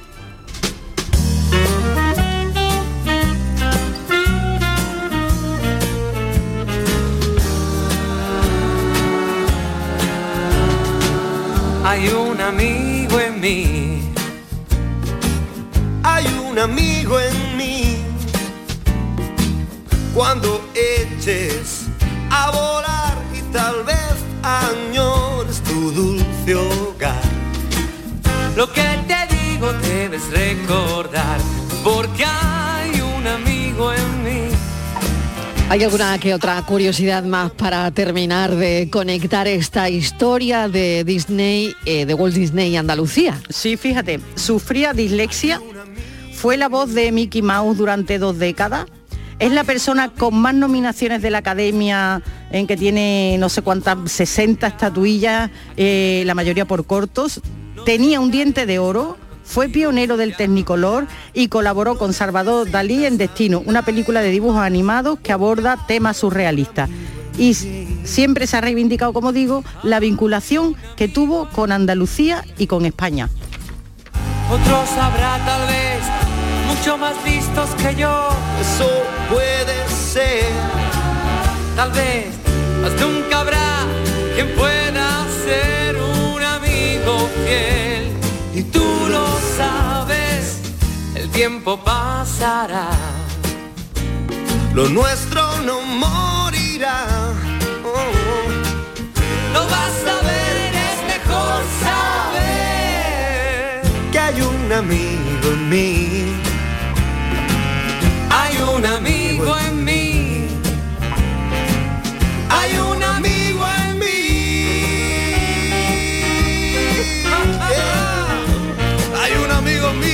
Hay una amigo en mí. Un amigo en mí. Cuando eches a volar y tal vez añores tu dulce hogar. Lo que te digo debes recordar, porque hay un amigo en mí. ¿Hay alguna que otra curiosidad más para terminar de conectar esta historia de Disney, eh, de Walt Disney y Andalucía? Sí, fíjate, sufría dislexia, fue la voz de Mickey Mouse durante dos décadas, es la persona con más nominaciones de la Academia en que tiene no sé cuántas, 60 estatuillas, eh, la mayoría por cortos, tenía un diente de oro, fue pionero del Technicolor y colaboró con Salvador Dalí en Destino, una película de dibujos animados que aborda temas surrealistas. Y siempre se ha reivindicado, como digo, la vinculación que tuvo con Andalucía y con España. Otros habrá tal vez mucho más listos que yo. Eso puede ser. Tal vez más nunca habrá quien pueda ser un amigo fiel. Y tú lo sabes, el tiempo pasará. Lo nuestro no morirá. Oh, oh. Lo vas a ver, es mejor saber que hay un amigo en mí. Hay un amigo en mí. Hay un amigo en mí. Hay un amigo en mí.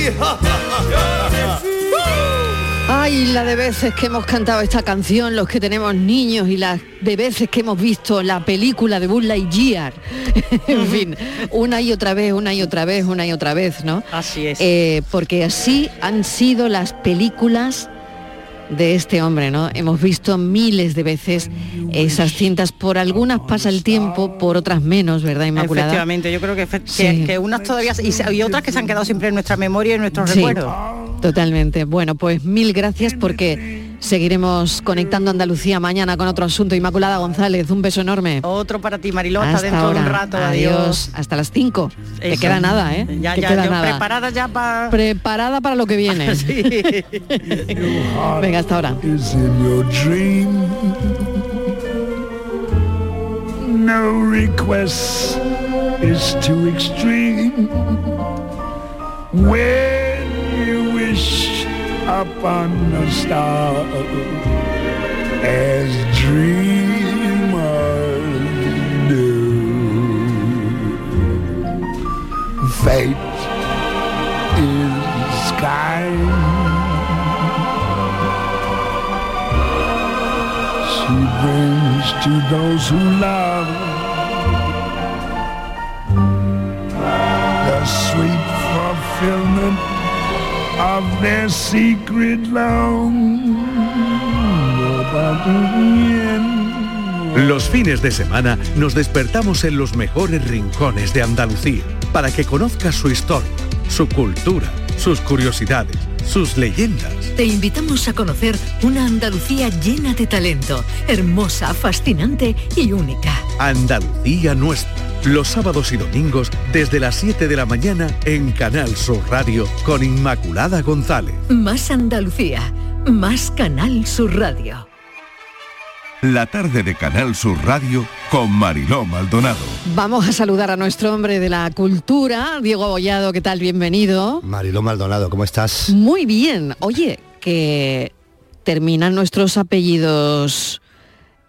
Ay, la de veces que hemos cantado esta canción, los que tenemos niños y las de veces que hemos visto la película de Buzz Lightyear. en fin, una y otra vez, una y otra vez, una y otra vez, ¿no? Así es. Eh, porque así han sido las películas de este hombre, ¿no? Hemos visto miles de veces esas cintas, por algunas pasa el tiempo, por otras menos, ¿verdad, Inmaculada? Efectivamente, yo creo que, Sí. que- unas todavía y, y otras que se han quedado siempre en nuestra memoria y en nuestros Sí, recuerdos. Totalmente. Bueno, pues mil gracias porque seguiremos conectando Andalucía mañana con otro asunto. Inmaculada González, un beso enorme. Otro para ti, Mariló, hasta, Hasta dentro de un rato. Adiós. Adiós. Hasta las 5. Te queda nada, ¿eh? Ya, ya, queda yo nada. preparada ya para... Preparada para lo que viene. Venga, hasta ahora. No request is too extreme. When you wish upon the star, as dreamers do. Fate is kind. She brings to those who love the sweet fulfillment of their secret long. Los fines de semana nos despertamos en los mejores rincones de Andalucía para que conozcas su historia, su cultura, sus curiosidades, sus leyendas. Te invitamos a conocer una Andalucía llena de talento, hermosa, fascinante y única. Andalucía nuestra. Los sábados y domingos desde las 7 de la mañana en Canal Sur Radio con Inmaculada González. Más Andalucía, más Canal Sur Radio. La tarde de Canal Sur Radio con Mariló Maldonado. Vamos a saludar a nuestro hombre de la cultura, Diego Abollado, ¿qué tal? Bienvenido. Mariló Maldonado, ¿cómo estás? Muy bien. Oye, que terminan nuestros apellidos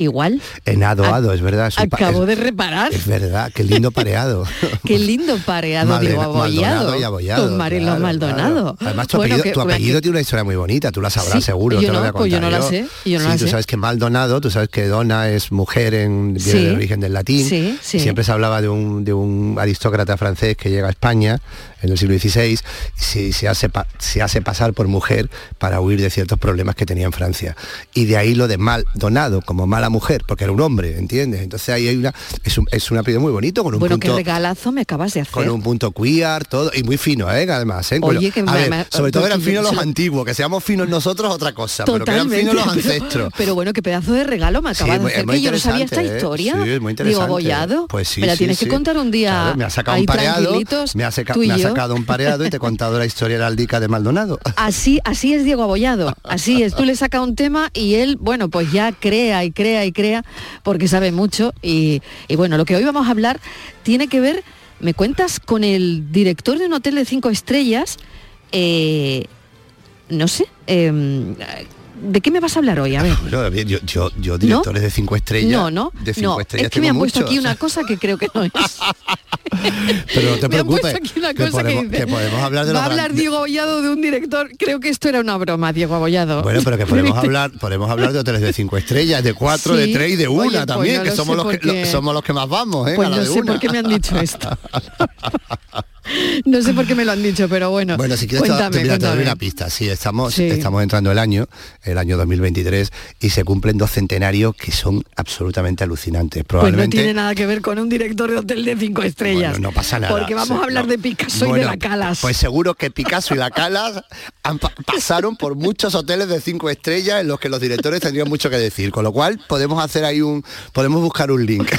igual. Enado, Ac- ado, es verdad. Acabo es- de reparar. Es verdad, qué lindo pareado. Qué lindo pareado, Malena- Diego Abollado. Maldonado y Abollado, Con Marilo claro, Maldonado. claro. Además, tu Bueno, apellido, que- tu apellido tiene una historia muy bonita, tú la sabrás Sí, seguro. yo te voy a pues yo no la sé, yo no sí, la tú sé. sabes que Maldonado, tú sabes que Dona es mujer, en, Sí. origen del latín. Sí, sí. y Siempre se hablaba de un, de un aristócrata francés que llega a España en el siglo XVI se, se hace, pa- se hace pasar por mujer para huir de ciertos problemas que tenía en Francia. Y de ahí lo de Maldonado, como mala mujer, porque era un hombre, ¿entiendes? Entonces ahí hay una, es un, es muy bonito, con un Bueno, qué punto regalazo me acabas de hacer. con un punto queer, todo, y muy fino, ¿eh? Además, ¿eh? Oye, Bueno, que a me- ver, me- sobre todo eran finos los yo- antiguos, que seamos finos nosotros otra cosa, pero que eran Totalmente, finos los ancestros. Pero, bueno, qué pedazo de regalo me acabas de hacer, que yo no sabía esta ¿eh? historia. Sí, es muy Digo, interesante. abollado. Pues sí, Me la tienes que contar un día. Claro, me ha sacado un pareado, me ha, seca- me ha. Sacado un pareado y te he contado la historia heráldica de Maldonado. Así, así es Diego Abollado, así es. Tú le sacas un tema y él, bueno, pues ya crea y crea y crea porque sabe mucho. Y, y bueno, lo que hoy vamos a hablar tiene que ver, me cuentas, con el director de un hotel de cinco estrellas. eh, no sé, eh, ¿de qué me vas a hablar hoy? A ver. Yo, yo, yo directores de cinco estrellas. No, no, de cinco no. estrellas Es que me han puesto aquí una cosa que creo que no es. Pero no te me han preocupes, puesto aquí una que, cosa que podemos, dice, que podemos hablar de Va a hablar Diego Abollado de un director. Creo que esto era una broma, Diego Abollado. Bueno, pero que podemos hablar, podemos hablar de hoteles de cinco estrellas, de cuatro, de tres y de una Oye, pues también, que somos los que, porque- lo- somos los que más vamos, ¿eh? Pues a la no de sé una. por qué me han dicho esto. No sé por qué me lo han dicho, pero bueno. Bueno, si quieres cuéntame, te, mira, te doy una pista. Sí, estamos, Sí. estamos entrando el año, el año 2023, y se cumplen dos centenarios que son absolutamente alucinantes. Pues no Probablemente tiene nada que ver con un director de hotel de cinco estrellas. Bueno, no pasa nada. Porque vamos Sí, a hablar no. de Picasso y de la Calas. Pues seguro que Picasso y la Calas han pasaron por muchos hoteles de cinco estrellas en los que los directores tendrían mucho que decir. Con lo cual podemos hacer ahí un, podemos buscar un link.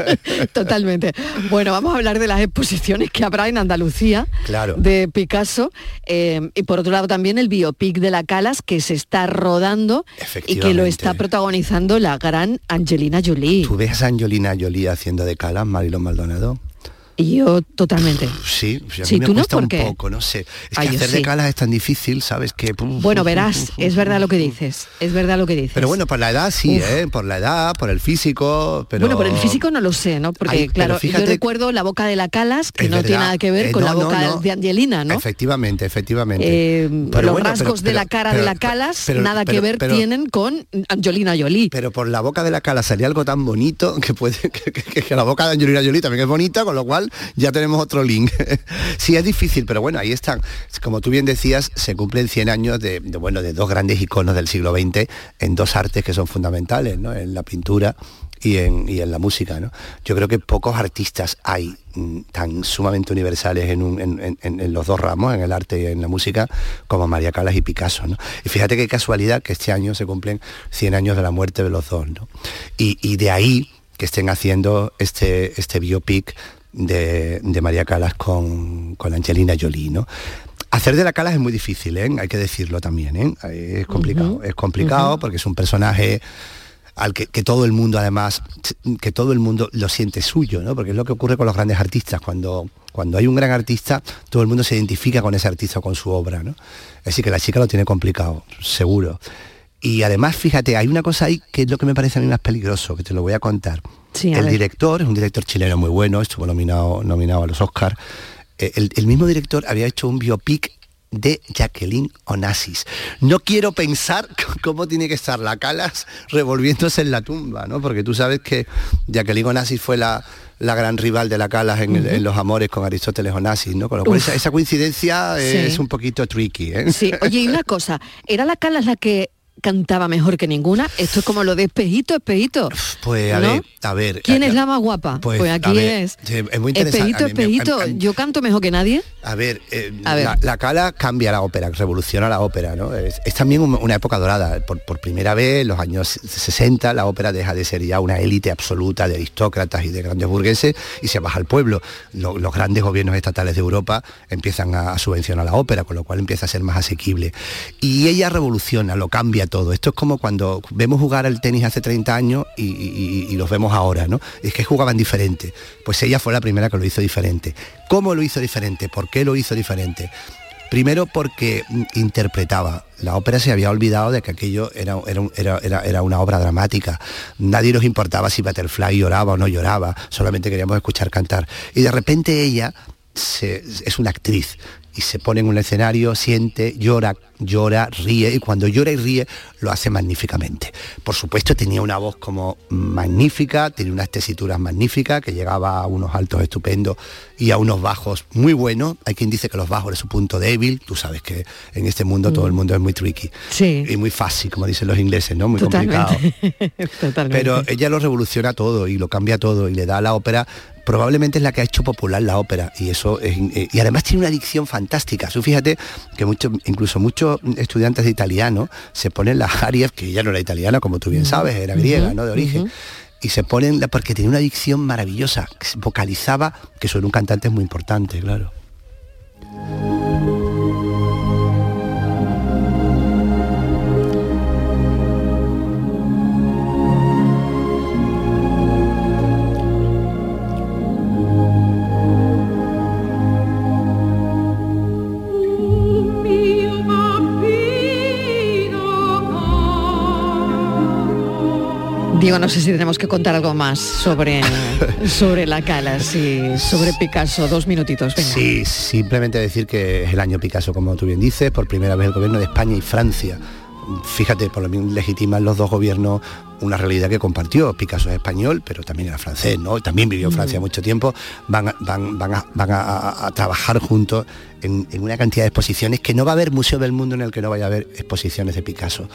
Totalmente. Bueno, vamos a hablar de las exposiciones que habrá en Andalucía Claro. de Picasso eh, y por otro lado también el biopic de la Calas que se está rodando y que lo está protagonizando la gran Angelina Jolie. ¿Tú ves a Angelina Jolie haciendo de Calas, Marilyn Maldonado? Yo totalmente. Sí, a mí Sí, me ¿tú no? cuesta ¿Por un qué? poco, no sé. Es Ay, que hacer de sí. Calas es tan difícil, ¿sabes? Que Bueno, verás, es verdad lo que dices, es verdad lo que dices. Pero bueno, por la edad sí, Uf. ¿eh? Por la edad, por el físico, pero... Bueno, por el físico no lo sé, ¿no? Porque Ay, claro, fíjate- yo recuerdo la boca de la Calas, que no verdad. tiene nada que ver Eh, con no, la no, boca no. de Angelina, ¿no? Efectivamente, efectivamente. Eh, Pero los bueno, rasgos pero- de la cara pero- de la Calas nada que ver tienen con Angelina Jolie. Pero por la boca de la Cala salía algo tan bonito que puede que, que- que la boca de Angelina Jolie también es bonita, con lo cual ya tenemos otro link. sí, es difícil, pero bueno, ahí están. Como tú bien decías, se cumplen 100 años de, bueno, de dos grandes iconos del siglo XX en dos artes que son fundamentales, ¿no? En la pintura y en, y en la música, ¿no? Yo creo que pocos artistas hay mm, tan sumamente universales en, un- en- en- en- en los dos ramos, en el arte y en la música, como María Calas y Picasso, ¿no? Y fíjate qué casualidad que este año se cumplen 100 años de la muerte de los dos, ¿no? Y, y de ahí que estén haciendo este, este biopic de, de María Calas con, con Angelina Jolie, ¿no? Hacer de la Calas es muy difícil, ¿eh? hay que decirlo también, ¿eh? es complicado, es complicado porque es un personaje al que, que todo el mundo además, que todo el mundo lo siente suyo, ¿no? Porque es lo que ocurre con los grandes artistas, cuando, cuando hay un gran artista, todo el mundo se identifica con ese artista o con su obra, ¿no? Así que la chica lo tiene complicado, seguro. Y además, fíjate, hay una cosa ahí que es lo que me parece a mí más peligroso, que te lo voy a contar. Sí, a el ver. director, es un director chileno muy bueno, estuvo nominado, nominado a los Oscars. el, el mismo director había hecho un biopic de Jacqueline Onassis. No quiero pensar cómo tiene que estar la Calas revolviéndose en la tumba, ¿no? Porque tú sabes que Jacqueline Onassis fue la, la gran rival de la Calas en, los amores con Aristóteles Onassis, ¿no? Con lo cual esa, esa coincidencia Sí. es un poquito tricky, ¿eh? Sí, oye, y una cosa, ¿era la Calas la que cantaba mejor que ninguna? Esto es como lo de espejito, espejito. Pues a ¿no? ver, a ver. ¿Quién a- es la más guapa? Pues, Pues, aquí ver, es. es muy interesante. Espejito, A mí me- espejito, a- yo canto mejor que nadie. A ver, eh, A ver. La, la Cala cambia la ópera, revoluciona la ópera, ¿no? Es, es también un- una época dorada. Por, por primera vez, en los años 60, la ópera deja de ser ya una élite absoluta de aristócratas y de grandes burgueses y se baja al pueblo. Lo- los grandes gobiernos estatales de Europa empiezan a subvencionar la ópera, con lo cual empieza a ser más asequible. Y ella revoluciona, lo cambia todo. Esto es como cuando vemos jugar al tenis hace 30 años y, los vemos ahora, ¿no? Es que jugaban diferente. Pues ella fue la primera que lo hizo diferente. ¿Cómo lo hizo diferente? ¿Por qué lo hizo diferente? Primero porque interpretaba. La ópera se había olvidado de que aquello era, era era- era- una obra dramática. Nadie nos importaba si Butterfly lloraba o no lloraba, solamente queríamos escuchar cantar. Y de repente ella es una actriz y se pone en un escenario, siente, llora, llora, ríe y cuando llora y ríe lo hace magníficamente. Por supuesto tenía una voz como magnífica, tenía unas tesituras magníficas que llegaba a unos altos estupendos y a unos bajos muy buenos. Hay quien dice que los bajos es su punto débil, tú sabes que en este mundo todo el mundo es muy tricky Sí. y muy fácil, como dicen los ingleses, ¿no? Muy complicado. Totalmente. Pero ella lo revoluciona todo y lo cambia todo y le da a la ópera, probablemente es la que ha hecho popular la ópera y eso es, eh, y además tiene una dicción fantástica. Tú fíjate que muchos, incluso muchos estudiantes de italiano se ponen las arias, que ella no era italiana, como tú bien sabes, era griega, ¿no? De origen. Y se ponen, la- porque tenía una dicción maravillosa, vocalizaba, que eso en un cantante es muy importante, claro. Digo, no sé si tenemos que contar algo más sobre, sobre la cala, sí, sobre Picasso. Dos minutitos, venga. Sí, simplemente decir que es el año Picasso, como tú bien dices, por primera vez el gobierno de España y Francia. Fíjate, por lo menos legitiman los dos gobiernos una realidad que compartió. Picasso es español, pero también era francés, ¿no? También vivió en Francia mucho tiempo. Van van, van a, van a- a- a trabajar juntos en, una cantidad de exposiciones que no va a haber museo del mundo en el que no vaya a haber exposiciones de Picasso.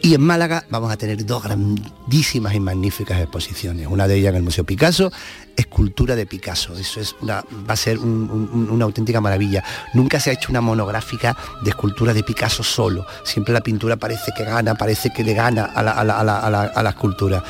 Y en Málaga vamos a tener dos grandísimas y magníficas exposiciones. Una de ellas en el Museo Picasso, escultura de Picasso. Eso es una, va a ser un- un- una auténtica maravilla. Nunca se ha hecho una monográfica de escultura de Picasso solo. Siempre la pintura parece que gana, parece que le gana a la, a la- a la- a la- a la escultura.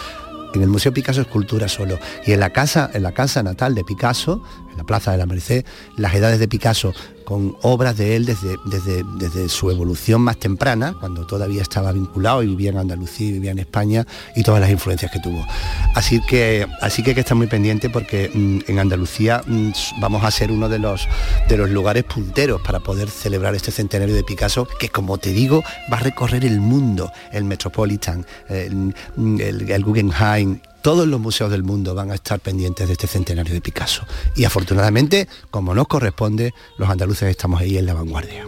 En el Museo Picasso escultura solo. Y en la casa, en la casa natal de Picasso, la Plaza de la Merced, las edades de Picasso con obras de él desde, desde, desde su evolución más temprana, cuando todavía estaba vinculado y vivía en Andalucía y vivía en España, y todas las influencias que tuvo. Así que, así que hay que estar muy pendiente porque mm, en Andalucía mm, vamos a ser uno de los, de los lugares punteros para poder celebrar este centenario de Picasso, que como te digo, va a recorrer el mundo, el Metropolitan, el, el- el Guggenheim, todos los museos del mundo van a estar pendientes de este centenario de Picasso. Y afortunadamente, como nos corresponde, los andaluces estamos ahí en la vanguardia.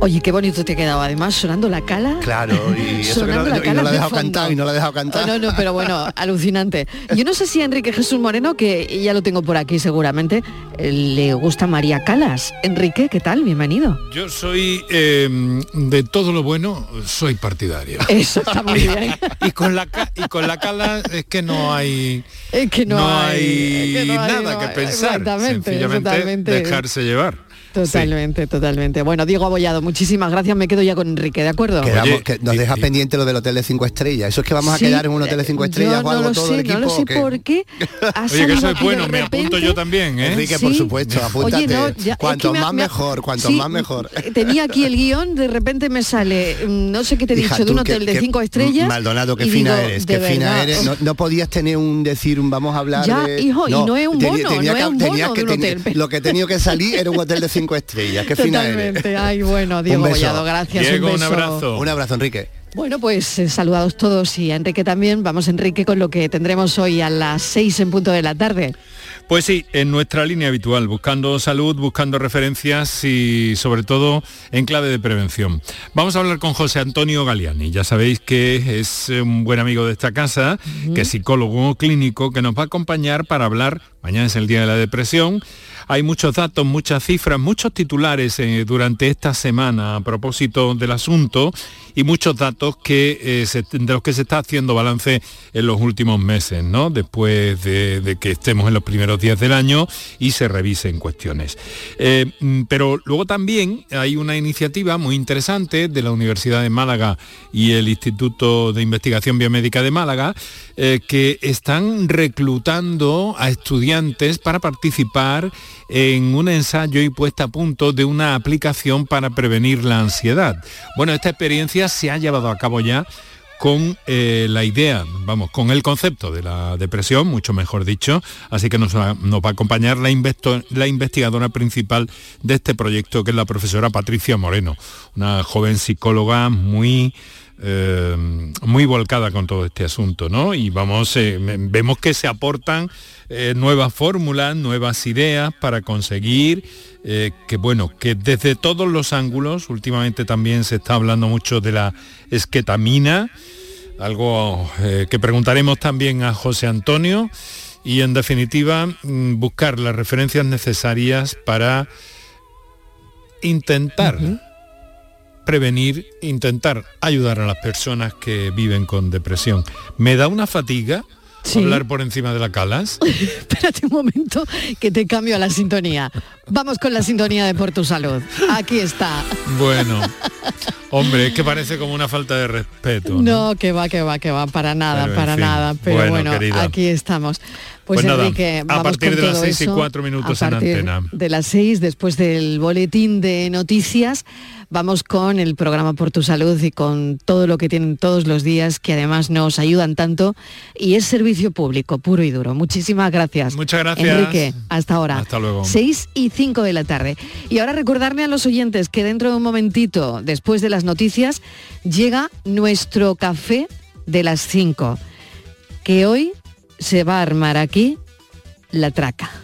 Oye, qué bonito te ha quedado además sonando la cala. Claro, y eso que no, Sonando la y no cala la ha de dejado fondo. cantar, y no la ha dejado cantar. Oh, no, no, pero bueno, alucinante. Yo no sé si a Enrique Jesús Moreno, que ya lo tengo por aquí seguramente, eh, le gusta María Calas. Enrique, ¿qué tal? Bienvenido. Yo soy eh, de todo lo bueno, soy partidario. Eso está muy bien. y con la y con la cala es que no hay Es que no, hay, hay es que no hay, nada no que pensar, Exactamente, sencillamente dejarse llevar. Totalmente, totalmente. Bueno, Diego Abollado, muchísimas gracias. Me quedo ya con Enrique, ¿de acuerdo? Quedamos- que nos deja pendiente lo del hotel de cinco estrellas. Eso es que vamos Sí, a quedar en un hotel de cinco estrellas yo o algo no lo todo sé, el equipo. No lo sé por qué. Oye, que aquí de bueno, me apunto yo también, ¿eh? Enrique, por supuesto, apúntate. Oye, no, ya- es cuanto que más me mejor, cuanto sí, más mejor. Tenía aquí el guion, de repente me sale, mm, no sé qué te he Hija, dicho, de un hotel de cinco estrellas. Maldonado, qué fina eres, qué fina eres. No, no podías tener un decir un vamos a hablar Ya, hijo, y no es un bono, no es un bono de un hotel, Lo que he tenido que salir era un hotel de cinco estrellas. Qué fina eres. Ay, bueno, Diego un beso. Bollado, gracias. Diego, un, abrazo. Un abrazo, Enrique. Bueno, pues eh, saludados todos y a Enrique también. Vamos, Enrique, con lo que tendremos hoy a las seis en punto de la tarde. Pues sí, en nuestra línea habitual, buscando salud, buscando referencias y sobre todo en clave de prevención. Vamos a hablar con José Antonio Galiani. Ya sabéis que es un buen amigo de esta casa, que es psicólogo clínico, que nos va a acompañar para hablar, mañana es el Día de la Depresión, hay muchos datos, muchas cifras, muchos titulares eh, durante esta semana a propósito del asunto y muchos datos que, eh, de los que se está haciendo balance en los últimos meses, ¿no? Después de, que estemos en los primeros días del año y se revisen cuestiones. Eh, mm, pero luego también hay una iniciativa muy interesante de la Universidad de Málaga y el Instituto de Investigación Biomédica de Málaga que están reclutando a estudiantes para participar en un ensayo y puesta a punto de una aplicación para prevenir la ansiedad. Bueno, esta experiencia se ha llevado a cabo ya con eh, la idea, vamos, con el concepto de la depresión, mucho mejor dicho, así que nos va, a acompañar la investigadora principal de este proyecto, que es la profesora Patricia Moreno, una joven psicóloga muy eh, muy volcada con todo este asunto, ¿no? Y vamos, eh, vemos que se aportan eh, nuevas fórmulas, nuevas ideas para conseguir que, bueno, que desde todos los ángulos, últimamente también se está hablando mucho de la esquetamina, algo que preguntaremos también a José Antonio, y en definitiva mm, buscar las referencias necesarias para intentar prevenir, intentar ayudar a las personas que viven con depresión. Me da una fatiga hablar por encima de la calas. Espérate un momento que te cambio a la sintonía. Vamos con la sintonía de Por tu Salud. Aquí está. Bueno, hombre, es que parece como una falta de respeto. No, que va, que va, que va, para nada, para nada. Pero bueno, aquí estamos. Pues, pues Enrique, a partir de las seis y cuatro minutos en antena. De las seis, después del boletín de noticias, vamos con el programa Por tu Salud y con todo lo que tienen todos los días, que además nos ayudan tanto y es servicio público, puro y duro. Muchísimas gracias. Muchas gracias. Enrique, hasta ahora. Hasta luego. Seis y cinco de la tarde. Y ahora recordarle a los oyentes que dentro de un momentito, después de las noticias, llega nuestro café de las cinco, que hoy se va a armar aquí la traca.